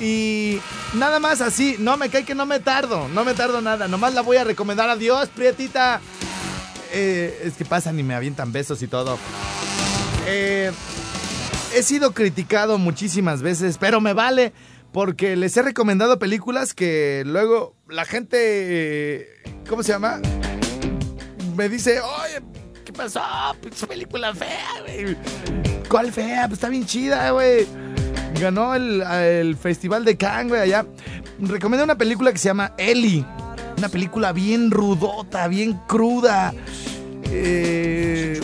S2: Y nada más así, no me cae que no me tardo, no me tardo nada. Nomás la voy a recomendar. Adiós, Prietita. Eh, es que pasan y me avientan besos y todo. Eh, he sido criticado muchísimas veces, pero me vale. Porque les he recomendado películas que luego la gente. eh, ¿Cómo se llama? Me dice, oye, ¿qué pasó? Pinche película fea, güey. ¿Cuál fea? Pues está bien chida, güey. Ganó el, el Festival de Cannes, güey, allá. Recomiendo una película que se llama Ellie. Una película bien rudota, bien cruda. Eh,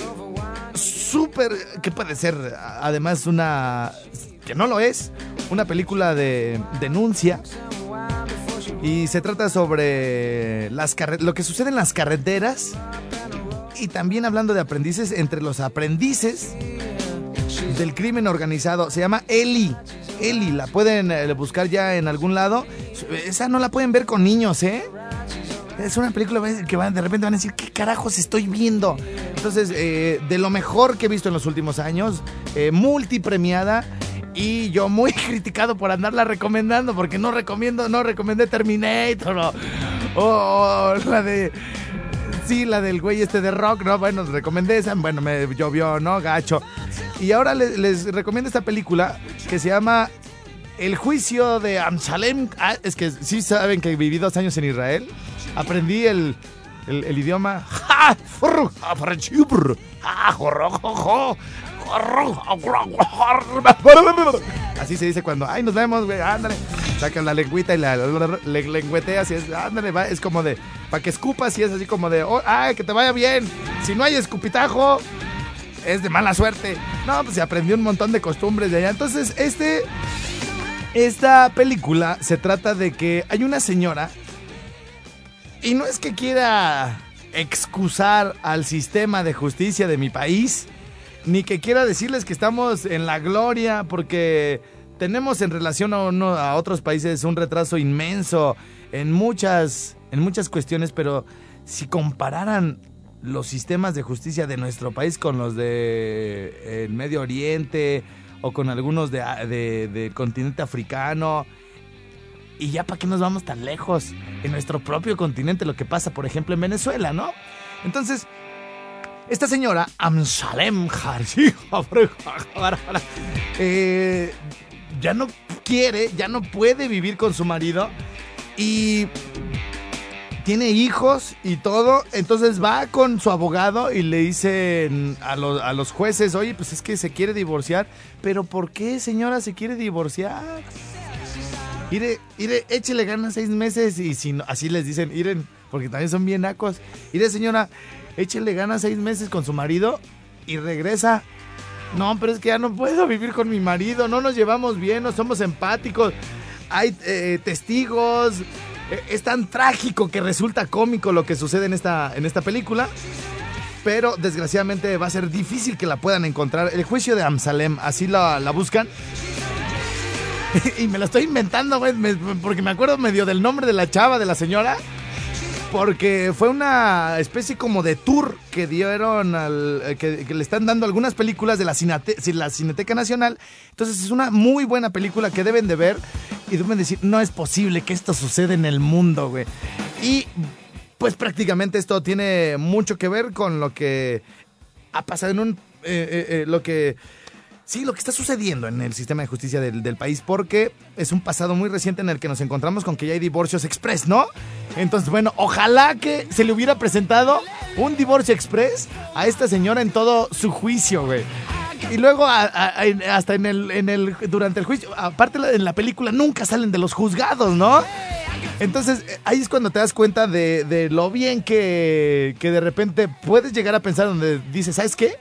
S2: Súper. ¿Qué puede ser? Además, una. Que no lo es. Una película de denuncia. Y se trata sobre las lo que sucede en las carreteras. Y también hablando de aprendices, entre los aprendices del crimen organizado. Se llama Eli. Eli, la pueden eh, buscar ya en algún lado. Esa no la pueden ver con niños, ¿eh? Es una película que van, de repente van a decir, ¿qué carajos estoy viendo? Entonces, eh, de lo mejor que he visto en los últimos años, eh, multipremiada. Y yo muy criticado por andarla recomendando, porque no recomiendo, no recomendé Terminator o, la de Sí, la del güey este de rock, ¿no? Bueno, recomendé esa, bueno, me llovió, ¿no? Gacho. Y ahora les, les recomiendo esta película que se llama El juicio de Amsalem. Ah, es que sí saben que viví dos años en Israel. Aprendí el, el, el idioma. Así se dice cuando, ay, nos vemos, güey, ándale. Sacan la lengüita y la, le- lengüeteas y es, ándale, va, es como de, para que escupas y es así como de, oh, ay, que te vaya bien. Si no hay escupitajo, es de mala suerte. No, pues se aprendió un montón de costumbres de allá. Entonces, este, esta película se trata de que hay una señora y no es que quiera excusar al sistema de justicia de mi país, ni que quiera decirles que estamos en la gloria, porque tenemos en relación a, uno- a otros países un retraso inmenso en muchas, en muchas cuestiones, pero si compararan los sistemas de justicia de nuestro país con los de el Medio Oriente o con algunos de, de- del continente africano, y ya para qué nos vamos tan lejos en nuestro propio continente, lo que pasa, por ejemplo, en Venezuela, ¿no? Entonces, esta señora, Amsalem eh, ya no quiere, ya no puede vivir con su marido y tiene hijos y todo, entonces va con su abogado y le dicen a, los- a los jueces, oye, pues es que se quiere divorciar, pero ¿por qué señora se quiere divorciar? Ire, ire, échele ganas seis meses y si no, así les dicen, iren, porque también son bien nacos. Ire, señora, échele ganas seis meses con su marido y regresa. No, pero es que ya no puedo vivir con mi marido, no nos llevamos bien, no somos empáticos. Hay eh, testigos. Eh, Es tan trágico que resulta cómico lo que sucede en esta, en esta película. pero desgraciadamente va a ser difícil que la puedan encontrar. El juicio de Amsalem, así la, la buscan. y me la estoy inventando, güey, porque me acuerdo medio del nombre de la chava, de la señora. Porque fue una especie como de tour que dieron al. eh, que, le están dando algunas películas de la, Cinate- la Cineteca Nacional. Entonces es una muy buena película que deben de ver. Y deben decir, no es posible que esto suceda en el mundo, güey. Y pues prácticamente esto tiene mucho que ver con lo que ha pasado en un. eh, eh, lo que. Sí, lo que está sucediendo en el sistema de justicia del, del país, porque es un pasado muy reciente en el que nos encontramos con que ya hay divorcios express, ¿no? Entonces, bueno, ojalá que se le hubiera presentado un divorcio express a esta señora en todo su juicio, güey. Y luego, hasta en el, durante el juicio, aparte en la película nunca salen de los juzgados, ¿no? Entonces, eh, ahí es cuando te das cuenta de, de lo bien que, que de repente puedes llegar a pensar donde dices, ¿sabes qué?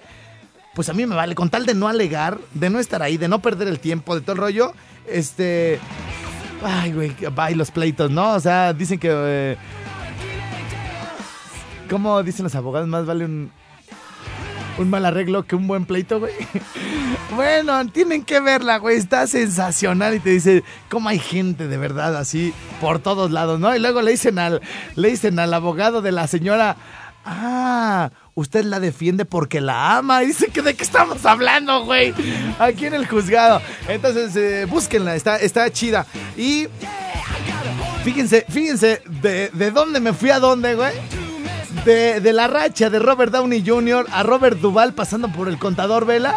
S2: Pues a mí me vale, con tal de no alegar, de no estar ahí, de no perder el tiempo, de todo el rollo, este... Ay, güey, bye los pleitos, ¿no? O sea, dicen que... eh, ¿Cómo dicen los abogados? Más vale un, un mal arreglo que un buen pleito, güey. Bueno, tienen que verla, güey. Está sensacional y te dice cómo hay gente de verdad así por todos lados, ¿no? Y luego le dicen al, le dicen al abogado de la señora, ah, usted la defiende porque la ama. Y dice que de qué estamos hablando, güey. Aquí en el juzgado. Entonces, eh, búsquenla, está, está chida. Y fíjense, fíjense de, de dónde me fui a dónde, güey. De, de la racha de Robert Downey Jr. a Robert Duvall pasando por el contador Vela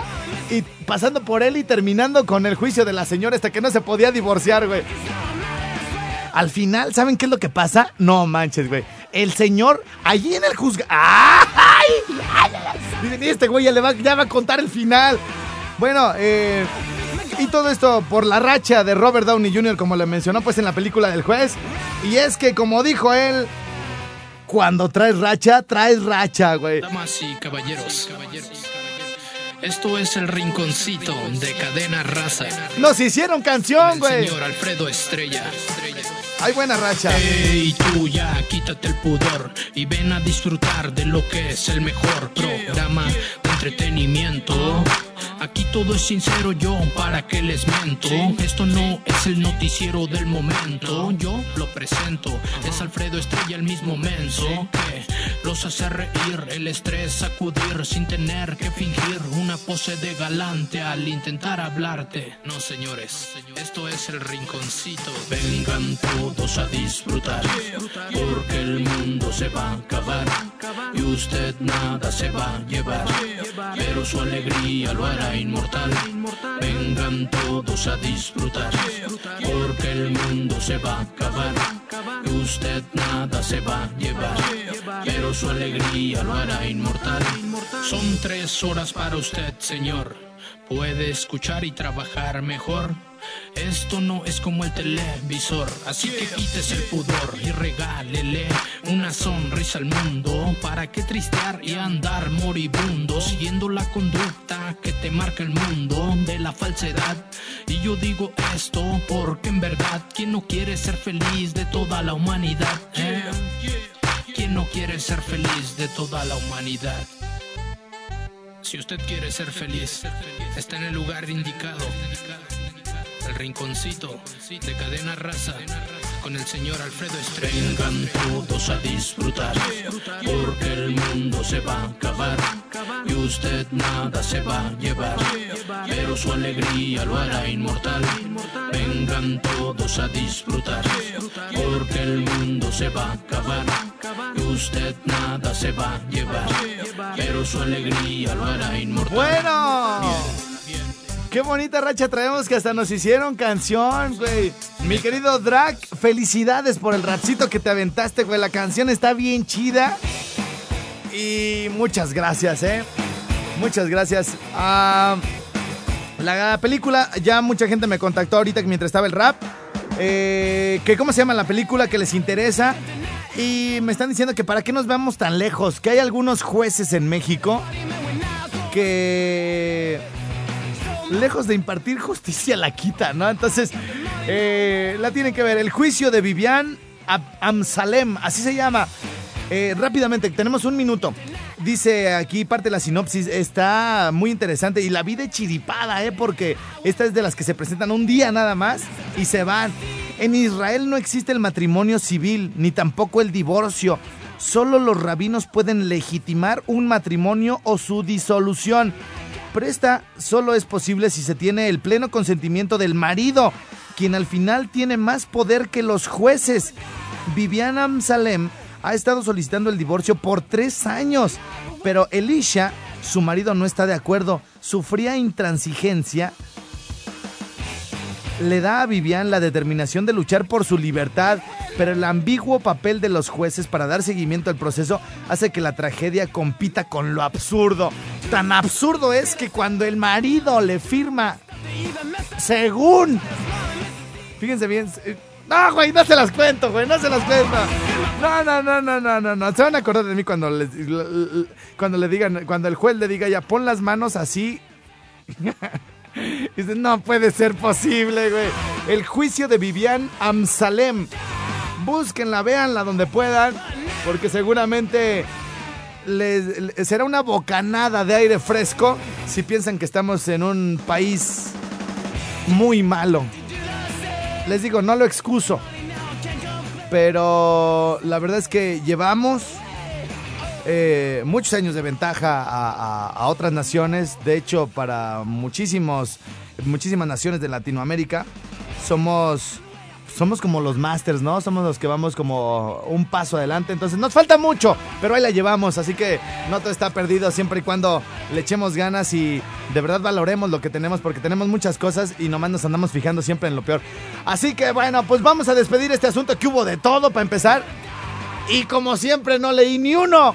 S2: y pasando por él y terminando con el juicio de la señora hasta que no se podía divorciar, güey. Al final, ¿saben qué es lo que pasa? No manches, güey. El señor, allí en el juzgado. ¡Ay! Dicen, "Y este güey ya, le va, ya va a contar el final. Bueno, eh. Y todo esto por la racha de Robert Downey Jr., como le mencionó pues en la película del juez. Y es que, como dijo él, cuando traes racha, traes racha, güey.
S5: Damas y caballeros, esto es el rinconcito de cadena raza.
S2: Nos hicieron canción, güey.
S5: señor Alfredo Estrella.
S2: Hay buena racha.
S5: Hey, tú ya quítate el pudor y ven a disfrutar de lo que es el mejor programa de entretenimiento. Aquí todo es sincero, yo para qué les miento. Esto no es el noticiero del momento, yo lo presento. Es Alfredo Estrella el mismo menso. Que los hace reír, el estrés sacudir sin tener que fingir una pose de galante al intentar hablarte. No, señores, esto es el rinconcito. Vengan todos a disfrutar, porque el mundo se va a acabar y usted nada se va a llevar, pero su alegría lo hará inmortal. Vengan todos a disfrutar, porque el mundo se va a acabar usted nada se va a llevar, pero su alegría lo hará inmortal. Son tres horas para usted, señor. Puede escuchar y trabajar mejor. Esto no es como el televisor, así que quítese el pudor y regálele una sonrisa al mundo. ¿Para qué tristear y andar moribundo? Siguiendo la conducta que te marca el mundo de la falsedad. Y yo digo esto porque en verdad, ¿quién no quiere ser feliz de toda la humanidad? eh? ¿Quién no quiere ser feliz de toda la humanidad? Si usted quiere ser feliz, está en el lugar indicado. El rinconcito de cadena raza con el señor Alfredo Estrella. Vengan todos a disfrutar, porque el mundo se va a acabar y usted nada se va a llevar, pero su alegría lo hará inmortal. Vengan todos a disfrutar, porque el mundo se va a acabar y usted nada se va a llevar, pero su alegría lo hará inmortal.
S2: Bueno. Qué bonita racha traemos que hasta nos hicieron canción, güey. Mi querido Drac, felicidades por el rapcito que te aventaste, güey. La canción está bien chida. Y muchas gracias, ¿eh? Muchas gracias. Ah, la película, ya mucha gente me contactó ahorita mientras estaba el rap. Eh, que cómo se llama la película, que les interesa. Y me están diciendo que para qué nos vamos tan lejos, que hay algunos jueces en México que lejos de impartir justicia la quita, ¿no? Entonces, eh, la tienen que ver. El juicio de Vivian Amsalem, así se llama. Eh, rápidamente, tenemos un minuto. Dice aquí parte de la sinopsis, está muy interesante y la vida chiripada, ¿eh? Porque esta es de las que se presentan un día nada más y se van. En Israel no existe el matrimonio civil, ni tampoco el divorcio. Solo los rabinos pueden legitimar un matrimonio o su disolución. Pero esta solo es posible si se tiene el pleno consentimiento del marido, quien al final tiene más poder que los jueces. Viviana Amsalem ha estado solicitando el divorcio por tres años, pero Elisha, su marido, no está de acuerdo. Su fría intransigencia le da a Vivian la determinación de luchar por su libertad, pero el ambiguo papel de los jueces para dar seguimiento al proceso hace que la tragedia compita con lo absurdo. Tan absurdo es que cuando el marido le firma, según... Fíjense bien... No, güey, no se las cuento, güey, no se las cuento. No, no, no, no, no, no, no. Se van a acordar de mí cuando cuando le digan, cuando el juez le diga ya, pon las manos así. Dice, no puede ser posible, güey. El juicio de Vivian Amsalem. Búsquenla, véanla donde puedan, porque seguramente les, será una bocanada de aire fresco si piensan que estamos en un país muy malo. Les digo, no lo excuso. Pero la verdad es que llevamos eh, muchos años de ventaja a, otras naciones. De hecho, para muchísimos, muchísimas naciones de Latinoamérica, somos, somos como los masters, ¿no? Somos los que vamos como un paso adelante. Entonces, nos falta mucho, pero ahí la llevamos. Así que no todo está perdido siempre y cuando le echemos ganas y de verdad valoremos lo que tenemos, porque tenemos muchas cosas y nomás nos andamos fijando siempre en lo peor. Así que bueno, pues vamos a despedir este asunto que hubo de todo para empezar. Y como siempre no leí ni uno,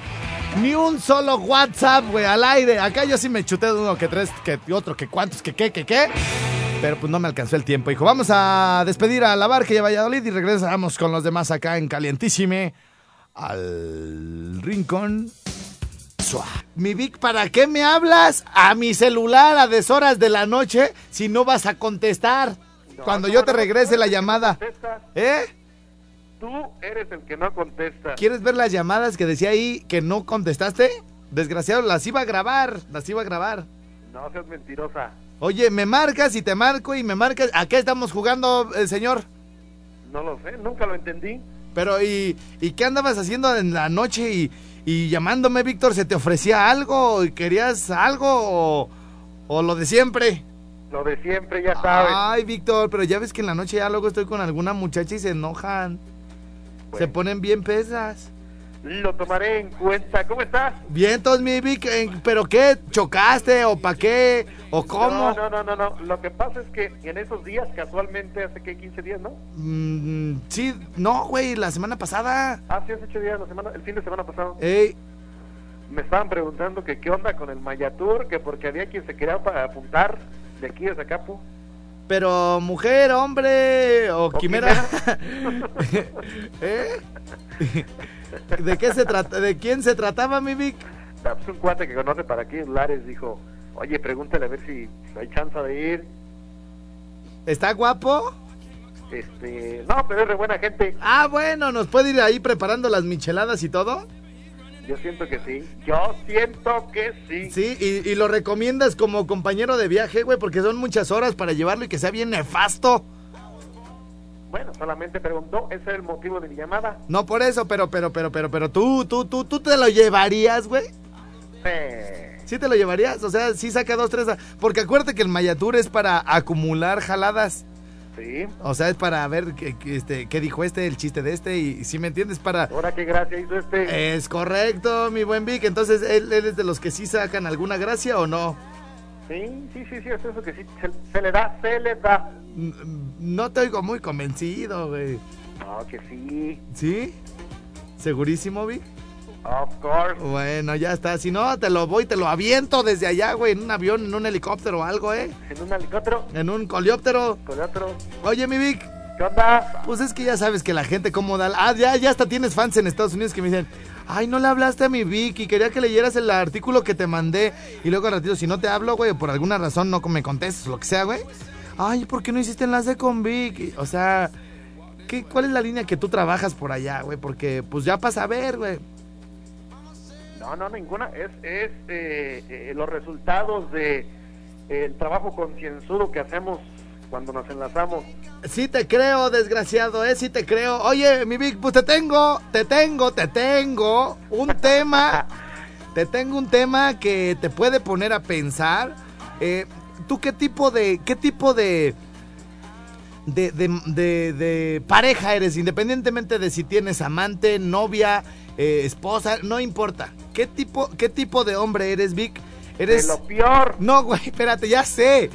S2: ni un solo WhatsApp, güey, al aire. Acá yo sí me chuté de uno que tres, que otro, que cuántos, que qué, que qué. Pero pues no me alcanzó el tiempo, hijo. Vamos a despedir a la barca y a Valladolid y regresamos con los demás acá en Calientísime al rincón. Mi Vic, ¿para qué me hablas a mi celular a deshoras de la noche si no vas a contestar? Cuando yo te regrese la llamada. ¿Eh?
S3: Tú eres el que no contesta.
S2: ¿Quieres ver las llamadas que decía ahí que no contestaste? Desgraciado, las iba a grabar, las iba a grabar.
S3: No seas mentirosa.
S2: Oye, me marcas y te marco y me marcas. ¿A qué estamos jugando, el señor?
S3: No lo sé, nunca lo entendí.
S2: Pero, ¿y, y qué andabas haciendo en la noche y, y llamándome, Víctor? ¿Se te ofrecía algo? ¿Y ¿Querías algo o, o lo de siempre?
S3: Lo de siempre, ya sabes.
S2: Ay, Víctor, pero ya ves que en la noche ya luego estoy con alguna muchacha y se enojan. Se ponen bien pesas.
S3: Lo tomaré en cuenta. ¿Cómo estás?
S2: Bien, todos mi Vic, ¿pero qué? ¿Chocaste o pa' qué? ¿O cómo?
S3: No, no, no, no, no. Lo que pasa es que en esos días, casualmente, hace que 15 días, ¿no?
S2: Mm, sí, no, güey, la semana pasada.
S3: Ah, sí, hace 8 días, la semana, el fin de semana pasado.
S2: Ey,
S3: Me estaban preguntando que qué onda con el Mayatur, que porque había quien se quería para apuntar de aquí de Zacapu.
S2: Pero mujer, hombre o, quimera. ¿Eh? ¿De qué se trata? ¿De quién se trataba, mi Vic?
S3: Ah, pues un cuate que conoce para aquí Lares dijo, oye, pregúntale a ver si hay chance de ir.
S2: ¿Está guapo?
S3: Este, no, pero es de buena gente.
S2: Ah, bueno, nos puede ir ahí preparando las micheladas y todo.
S3: Yo siento que sí. Yo siento que sí.
S2: Sí, y, y lo recomiendas como compañero de viaje, güey, porque son muchas horas para llevarlo y que sea bien nefasto.
S3: Bueno, solamente preguntó, ese es el motivo de mi llamada.
S2: No por eso, pero, pero, pero, pero, pero tú, tú, tú, tú te lo llevarías, güey.
S3: Eh,
S2: ¿Sí te lo llevarías? O sea, sí saca dos, tres. Porque acuérdate que el Mayatur es para acumular jaladas.
S3: Sí.
S2: O sea, es para ver qué, este, qué dijo este, el chiste de este. Y si me entiendes, para.
S3: Ahora qué gracia hizo este.
S2: Es correcto, mi buen Vic. Entonces, ¿él, él es de los que sí sacan alguna gracia o no?
S3: Sí, sí, sí, sí, es eso que sí. Se, se le da, se le da.
S2: N- No te oigo muy convencido, güey.
S3: No, que sí.
S2: ¿Sí? ¿Segurísimo, Vic?
S3: Of course.
S2: Bueno, ya está. Si no, te lo voy, te lo aviento desde allá, güey, en un avión, en un helicóptero o algo, ¿eh?
S3: En un helicóptero,
S2: En un coleóptero.
S3: con otro.
S2: Oye, mi Vic,
S3: ¿Qué onda?
S2: pues es que ya sabes que la gente cómo da... Ah, ya, ya hasta tienes fans en Estados Unidos que me dicen, ay, no le hablaste a mi Vic y quería que leyeras el artículo que te mandé. Y luego al ratito, si no te hablo, güey, por alguna razón no me contestas, lo que sea, güey. Ay, ¿por qué no hiciste enlace con Vic? Y, O sea, ¿qué, ¿cuál es la línea que tú trabajas por allá, güey? Porque pues ya pasa a ver, güey.
S3: No, no, ninguna. Es, es eh, eh, los resultados de eh, el trabajo concienzudo que hacemos cuando nos enlazamos.
S2: Sí te creo, desgraciado, ¿eh? Sí te creo. Oye, mi Vic, pues te tengo, te tengo, te tengo un tema. te tengo un tema que te puede poner a pensar. Eh, ¿Tú qué tipo de, qué tipo de, de, de, de- de pareja eres? Independientemente de si tienes amante, novia, eh, esposa, no importa. ¿Qué tipo, qué tipo de hombre eres, Vic? Eres...
S3: De lo peor.
S2: No, güey, espérate, ya sé.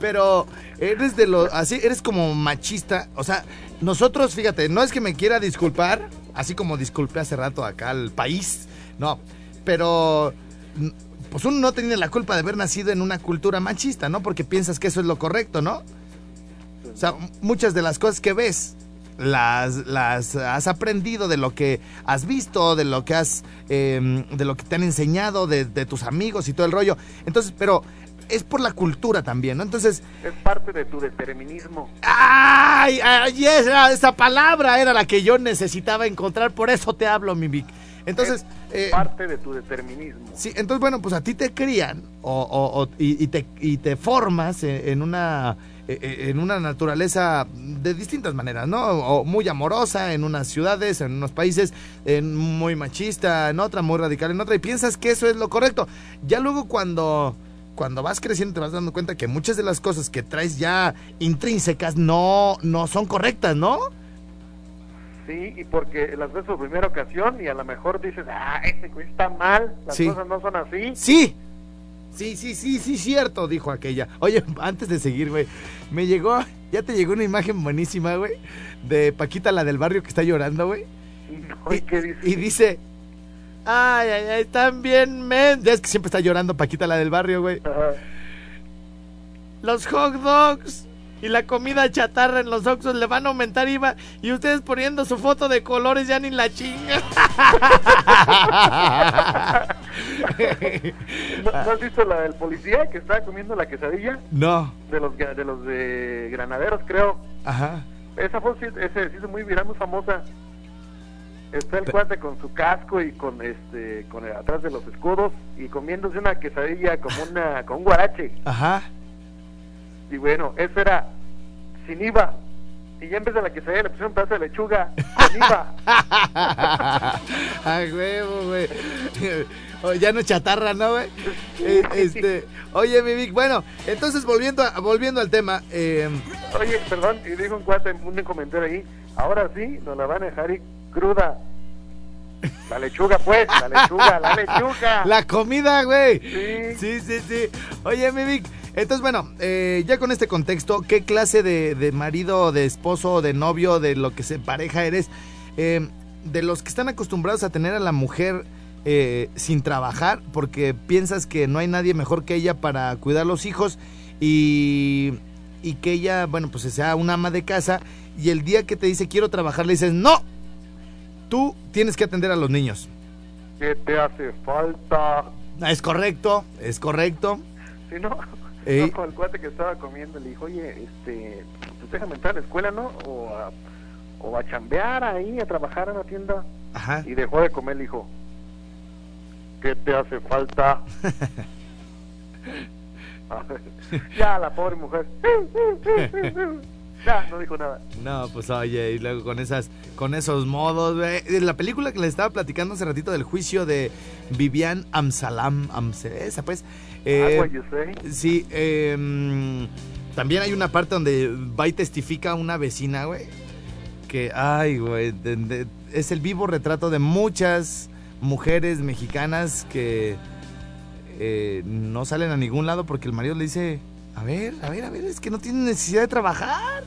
S2: Pero eres de lo. Así, eres como machista. O sea, nosotros, fíjate, no es que me quiera disculpar, así como disculpé hace rato acá al país. No. Pero. Pues uno no tiene la culpa de haber nacido en una cultura machista, ¿no? Porque piensas que eso es lo correcto, ¿no? O sea, muchas de las cosas que ves las, las has aprendido de lo que has visto, de lo que has, eh, de lo que te han enseñado, de, de tus amigos y todo el rollo. Entonces, pero es por la cultura también, ¿no? Entonces,
S3: Es parte de tu determinismo.
S2: ¡ay! ay esa, esa palabra era la que yo necesitaba encontrar, por eso te hablo, mi Vic. Entonces, eh,
S3: Parte de tu determinismo.
S2: Sí, entonces bueno, pues a ti te crían o, o- o- y, y te, y te formas en, en una en una naturaleza de distintas maneras, ¿no? O muy amorosa en unas ciudades, en unos países, en muy machista, en otra, muy radical en otra, y piensas que eso es lo correcto. Ya luego cuando cuando vas creciendo te vas dando cuenta que muchas de las cosas que traes ya intrínsecas no no son correctas, ¿no?
S3: Sí, y porque las ves por primera ocasión y a lo mejor dices, ah, güey está mal, las
S2: Sí.
S3: cosas no son así.
S2: Sí. Sí, sí, sí, sí, cierto, dijo aquella. Oye, antes de seguir, güey, me llegó, ya te llegó una imagen buenísima, güey, de Paquita, la del barrio que está llorando, güey.
S3: No, ¿y?
S2: Y dice, ay, ay, ay, están bien, men. Ya es que siempre está llorando Paquita, la del barrio, güey.
S3: Ajá.
S2: Los hot dogs y la comida chatarra en los Oxxos le van a aumentar IVA y ustedes poniendo su foto de colores ya ni la chinga.
S3: ¿No, no has visto la del policía que estaba comiendo la quesadilla?
S2: no,
S3: De los, de los de granaderos, creo.
S2: ajá.
S3: Esa fue, sí, ese, se hizo muy viral, muy famosa. Está el
S2: Pe-
S3: cuate con su casco y con este con el- atrás de los escudos y comiéndose una quesadilla como una con un guarache.
S2: Ajá.
S3: Y bueno, eso era sin IVA. Y ya en vez de la quesadilla le pusieron un pedazo de lechuga con IVA.
S2: A huevo, güey. O ya no es chatarra, ¿no, güey? Eh, este, oye, mi Vic, bueno, entonces volviendo, a- volviendo al tema, eh,
S3: Oye, perdón, y dijo un cuate un comentario ahí, ahora sí nos la van a dejar ir cruda. La lechuga, pues, la lechuga, la lechuga.
S2: la comida, güey.
S3: Sí.
S2: Sí, sí, sí. Oye, mi Vic, entonces, bueno, eh, ya con este contexto, ¿qué clase de, de marido, de esposo, de novio, de lo que se pareja eres? Eh, de los que están acostumbrados a tener a la mujer eh, sin trabajar, porque piensas que no hay nadie mejor que ella para cuidar los hijos y, y que ella, bueno, pues sea una ama de casa y el día que te dice quiero trabajar le dices, no, tú tienes que atender a los niños.
S3: ¿Qué te hace falta?
S2: Es correcto, es correcto.
S3: Si no,
S2: Ey.
S3: no, con el cuate que estaba comiendo le dijo, oye, este, pues déjame entrar a la escuela, ¿no? O a, o a chambear ahí, a trabajar en la tienda.
S2: Ajá.
S3: Y dejó de comer, le dijo, ¿qué te hace falta? ya, la pobre mujer. ya, no dijo nada.
S2: No, pues oye, y luego con esas, con esos modos, güey. La película que les estaba platicando hace ratito del juicio de Vivian Amsalam, Amse- esa pues. eh,
S3: Agua, you say.
S2: sí, eh, mm, también hay una parte donde va y testifica una vecina, güey. Que, ay, güey, de- de- es el vivo retrato de muchas mujeres mexicanas que eh, no salen a ningún lado porque el marido le dice, a ver, a ver, a ver, es que no tienen necesidad de trabajar.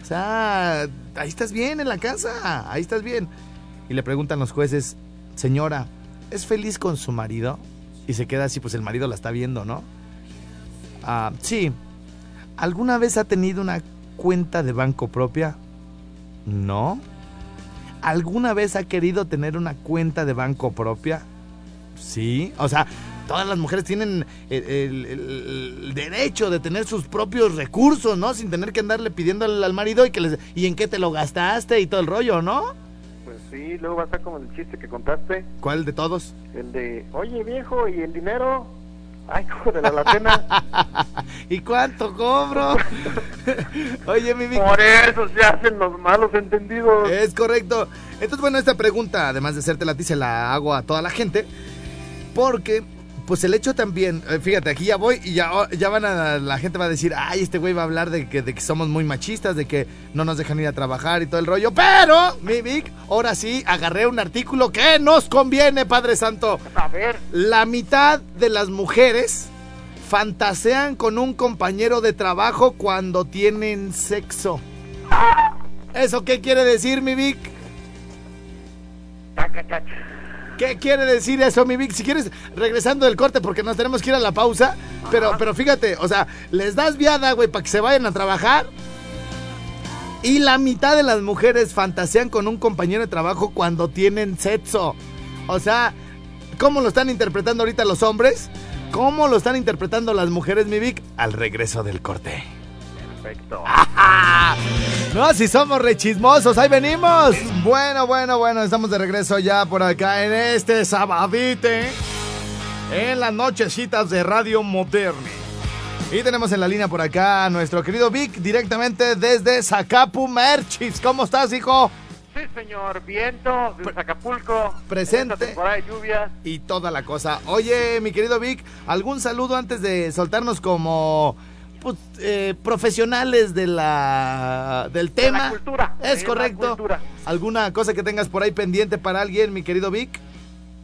S2: O sea, ahí estás bien en la casa, ahí estás bien. Y le preguntan los jueces, señora, ¿es feliz con su marido? Y se queda así, pues el marido la está viendo, ¿no? Ah, sí. ¿Alguna vez ha tenido una cuenta de banco propia? No. ¿Alguna vez ha querido tener una cuenta de banco propia? Sí. O sea, todas las mujeres tienen el, el- el- el derecho de tener sus propios recursos, ¿no? Sin tener que andarle pidiendo al, al marido y que les... ¿Y en qué te lo gastaste? Y todo el rollo, ¿no?
S3: Pues Sí, luego va a estar como el chiste que contaste,
S2: ¿Cuál de todos?
S3: el de, oye viejo, ¿y el dinero? Ay, de la latena.
S2: ¿Y cuánto cobro? Oye, mi
S3: Por eso se hacen los malos entendidos.
S2: Es correcto. Entonces, bueno, esta pregunta, además de hacerte a ti, se la hago a toda la gente. Porque, pues el hecho también, eh, fíjate, aquí ya voy y ya, ya van a, la gente va a decir, ay, este güey va a hablar de que, de que somos muy machistas, de que no nos dejan ir a trabajar y todo el rollo. Pero, mi Vic, ahora sí, agarré un artículo que nos conviene, Padre Santo.
S3: A ver,
S2: La mitad de las mujeres fantasean con un compañero de trabajo cuando tienen sexo. ¿Eso qué quiere decir, mi Vic? ¿Qué quiere decir eso, mi Vic? Si quieres, regresando del corte, porque nos tenemos que ir a la pausa. Pero, pero fíjate, o sea, les das viada, güey, para que se vayan a trabajar. Y la mitad de las mujeres fantasean con un compañero de trabajo cuando tienen sexo. O sea, ¿cómo lo están interpretando ahorita los hombres? ¿Cómo lo están interpretando las mujeres, mi Vic? Al regreso del corte.
S3: Perfecto.
S2: No, si somos rechismosos, ahí venimos. Bueno, bueno, bueno, estamos de regreso ya por acá en este sabadite. En las nochecitas de Radio Moderna. Y tenemos en la línea por acá a nuestro querido Vic, directamente desde Zacapu Merchis. ¿Cómo estás, hijo?
S3: Sí, señor, viento desde Acapulco.
S2: Presente.
S3: Esta temporada de lluvias.
S2: Y toda la cosa. Oye, mi querido Vic, ¿algún saludo antes de soltarnos como pues, eh, profesionales de la del
S3: De la
S2: tema?
S3: cultura, de
S2: Es
S3: la
S2: correcto.
S3: cultura.
S2: ¿Alguna cosa que tengas por ahí pendiente para alguien, mi querido Vic?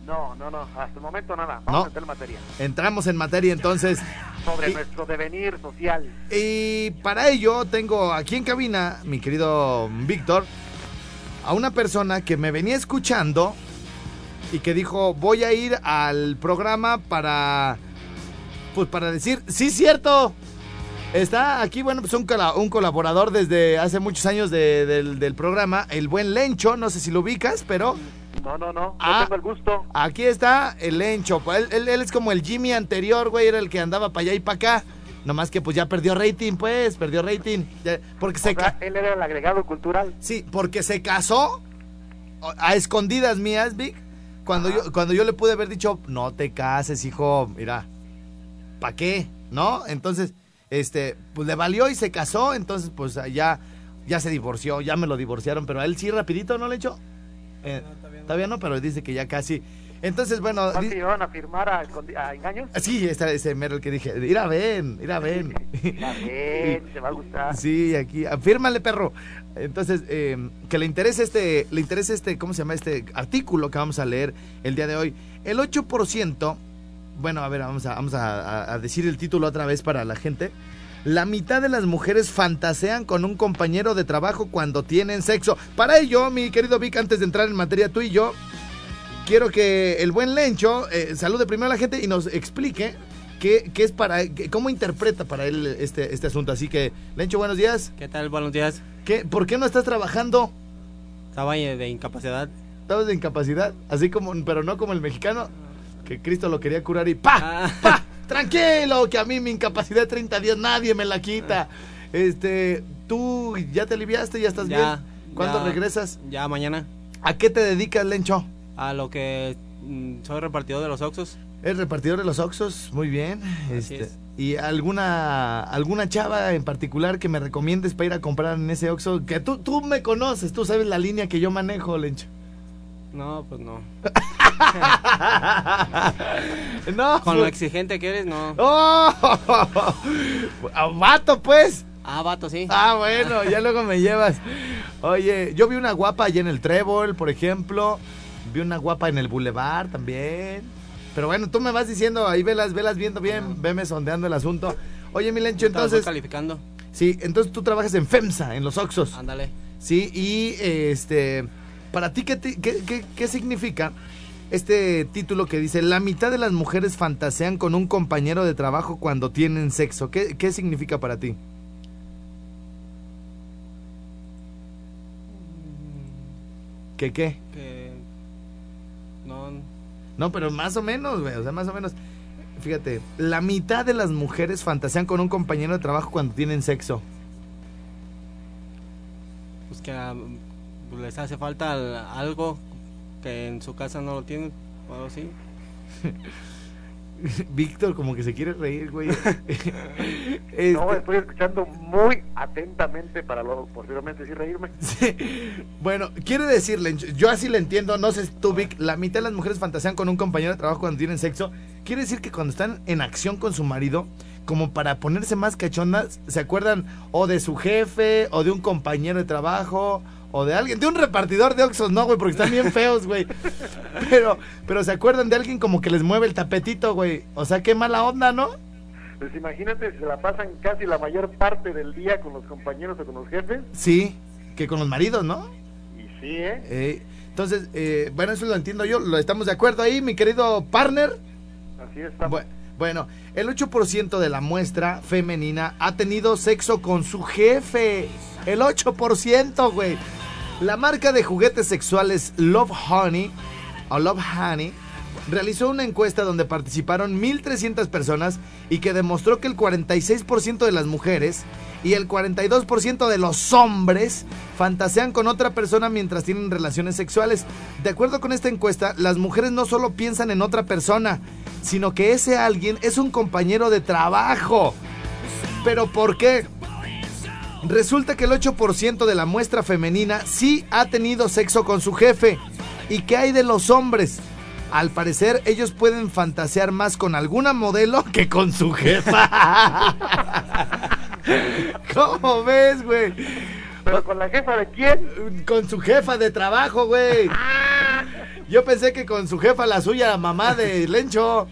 S3: No, no, no, hasta el momento nada. Vamos
S2: No.
S3: a meter materia.
S2: Entramos en materia entonces.
S3: Sobre
S2: Y-
S3: nuestro devenir social.
S2: Y para ello tengo aquí en cabina, mi querido Víctor, a una persona que me venía escuchando y que dijo, voy a ir al programa para, pues para decir, sí, cierto. Está aquí, bueno, pues un, cola- un colaborador desde hace muchos años de- del, del programa, el buen Lencho, no sé si lo ubicas, pero
S3: No, no, no.
S2: Ah.
S3: No tengo el gusto.
S2: aquí está el Lencho. Él, él- él es como el Jimmy anterior, güey, era el que andaba para allá y para acá. Nomás que pues ya perdió rating, pues, perdió rating. Porque se,
S3: sea, él era el agregado cultural.
S2: Sí, porque se casó a escondidas mías, Vic. Cuando yo, cuando yo le pude haber dicho, no te cases, hijo, mira, ¿para qué? ¿No? Entonces, este, pues le valió y se casó, entonces pues ya, ya se divorció, ya me lo divorciaron, pero a él sí rapidito, ¿no le echó? Eh, todavía no, pero dice que ya casi. Entonces, bueno,
S3: ¿No a firmar a, engaños?
S2: sí, está ese mero el que dije, ir a ven, ir a ven.
S3: Ya ven, te va a gustar.
S2: Sí, aquí, afírmale, perro. Entonces, eh, que le interese este, le interese este, ¿cómo se llama? Este artículo que vamos a leer el día de hoy. El 8%, bueno, a ver, vamos a, vamos a, a- decir el título otra vez para la gente. La mitad de las mujeres fantasean con un compañero de trabajo cuando tienen sexo. Para ello, mi querido Vic, antes de entrar en materia tú y yo, quiero que el buen Lencho eh, salude primero a la gente y nos explique qué, qué es para, qué- cómo interpreta para él este, este asunto. Así que, Lencho, buenos días.
S6: ¿Qué tal? Buenos días.
S2: ¿Qué, ¿Por qué no estás trabajando?
S6: Estaba de incapacidad.
S2: ¿Estabas de incapacidad? Así como, pero no como el mexicano, que Cristo lo quería curar y ¡pa!
S6: Ah.
S2: ¡pa! Tranquilo, que a mí mi incapacidad de 30 días nadie me la quita. Este, ¿tú ya te aliviaste? ¿Ya estás
S6: Ya,
S2: bien? ¿Cuándo
S6: ya.
S2: regresas?
S6: Ya mañana.
S2: ¿A qué te dedicas, Lencho?
S6: A lo que mm, soy repartidor de los Oxos.
S2: ¿Eres repartidor de los Oxos? Muy bien. Este,
S6: es.
S2: ¿Y alguna alguna chava en particular que me recomiendes para ir a comprar en ese Oxxo? Que tú, tú me conoces, tú sabes la línea que yo manejo, Lencho.
S6: No, pues no.
S2: no.
S6: Con lo exigente que eres, no.
S2: ¡Oh! ¡A vato, pues!
S6: Ah, vato, sí.
S2: Ah, bueno, ya luego me llevas. Oye, yo vi una guapa allá en el Trébol, por ejemplo. Vi una guapa en el Boulevard también. Pero bueno, tú me vas diciendo, ahí velas, velas viendo bien, veme sondeando el asunto. Oye, mi Lencho, entonces...
S6: calificando.
S2: Sí, entonces tú trabajas en FEMSA, en los Oxos.
S6: Ándale.
S2: Sí, y este, para ti, ¿qué, qué, qué- qué significa este título que dice, la mitad de las mujeres fantasean con un compañero de trabajo cuando tienen sexo? ¿Qué, qué significa para ti? ¿Qué qué?
S6: Que. No.
S2: No, pero más o menos, güey, o sea, más o menos. Fíjate, la mitad de las mujeres fantasean con un compañero de trabajo cuando tienen sexo.
S6: Pues que. ah, pues, les hace falta al- algo que en su casa no lo tienen o algo así.
S2: Víctor como que se quiere reír, güey.
S3: No, estoy escuchando muy atentamente para luego posiblemente sí reírme.
S2: Sí. Bueno, quiere decirle, yo así le entiendo, no sé tú, Vic, la mitad de las mujeres fantasean con un compañero de trabajo cuando tienen sexo. Quiere decir que cuando están en acción con su marido, como para ponerse más cachondas, se acuerdan o de su jefe, o de un compañero de trabajo, o de alguien, de un repartidor de Oxxos, no, güey, porque están bien feos, güey. Pero, pero se acuerdan de alguien como que les mueve el tapetito, güey. O sea, qué mala onda, ¿no?
S3: Pues imagínate si se la pasan casi la mayor parte del día con los compañeros o con los jefes.
S2: Sí, que con los maridos, ¿no?
S3: Y sí, ¿eh?
S2: Eh, entonces, eh, bueno, eso lo entiendo yo, lo estamos de acuerdo ahí, mi querido partner.
S3: Así está.
S2: Bu- Bueno, el 8% de la muestra femenina ha tenido sexo con su jefe. El 8%, güey. La marca de juguetes sexuales Love Honey o Love Honey realizó una encuesta donde participaron 1.300 personas y que demostró que el 46% de las mujeres y el 42% de los hombres fantasean con otra persona mientras tienen relaciones sexuales. De acuerdo con esta encuesta, las mujeres no solo piensan en otra persona, sino que ese alguien es un compañero de trabajo. ¿Pero por qué? Resulta que el 8% de la muestra femenina sí ha tenido sexo con su jefe. ¿Y qué hay de los hombres? Al parecer, ellos pueden fantasear más con alguna modelo que con su jefa. ¿Cómo ves, güey?
S3: ¿Pero con la jefa de quién?
S2: Con su jefa de trabajo, güey. Yo pensé que con su jefa, la suya, mamá de Lencho.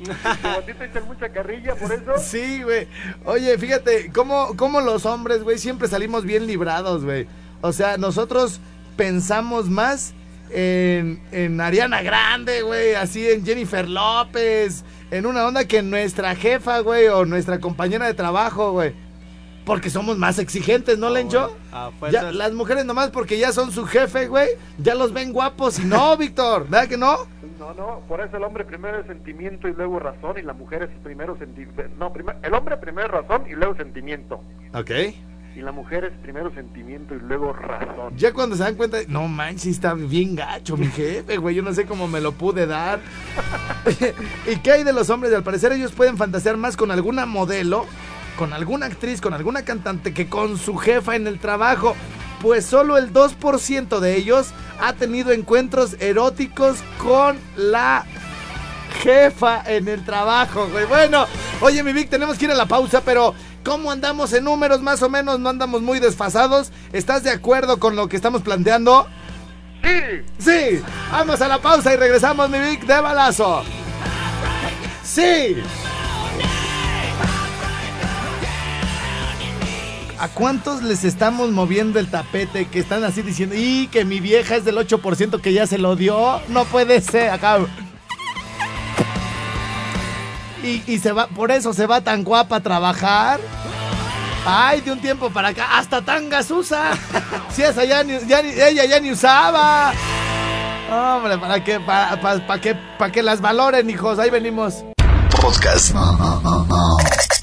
S3: Mucha carrilla por eso.
S2: Sí, güey. Oye, fíjate, cómo, cómo los hombres, güey, siempre salimos bien librados, güey. O sea, nosotros pensamos más en, en Ariana Grande, güey, así en Jennifer López, en una onda que en nuestra jefa, güey, o nuestra compañera de trabajo, güey. Porque somos más exigentes, ¿no, Lencho?
S6: A
S2: Ya,
S6: fuerzas-
S2: las mujeres nomás porque ya son su jefe, güey, ya los ven guapos y no, Víctor, ¿verdad que no?
S3: No, no, por eso el hombre primero es sentimiento y luego razón y la mujer es primero sentimiento. No, primer- el hombre primero razón y luego sentimiento.
S2: Ok.
S3: Y la mujer es primero sentimiento y luego razón.
S2: Ya cuando se dan cuenta, no manches, está bien gacho mi jefe, güey, yo no sé cómo me lo pude dar. ¿Y qué hay de los hombres? Al parecer ellos pueden fantasear más con alguna modelo, con alguna actriz, con alguna cantante que con su jefa en el trabajo. Pues solo el 2% de ellos ha tenido encuentros eróticos con la jefa en el trabajo, güey. Bueno, oye, mi Vic, tenemos que ir a la pausa, pero ¿cómo andamos en números? Más o menos, no andamos muy desfasados. ¿Estás de acuerdo con lo que estamos planteando?
S3: ¡Sí!
S2: Sí, vamos a la pausa y regresamos, mi Vic, de balazo. Sí. ¿A cuántos les estamos moviendo el tapete que están así diciendo, y que mi vieja es del 8% que ya se lo dio? No puede ser, acá. Y, y se va, por eso se va tan guapa a trabajar. Ay, de un tiempo para acá, hasta tangas usa. Si esa ya ni, ya ni- ella ya ni usaba. Hombre, para que, para, para, para que, para que las valoren, hijos. Ahí venimos.
S1: Podcast.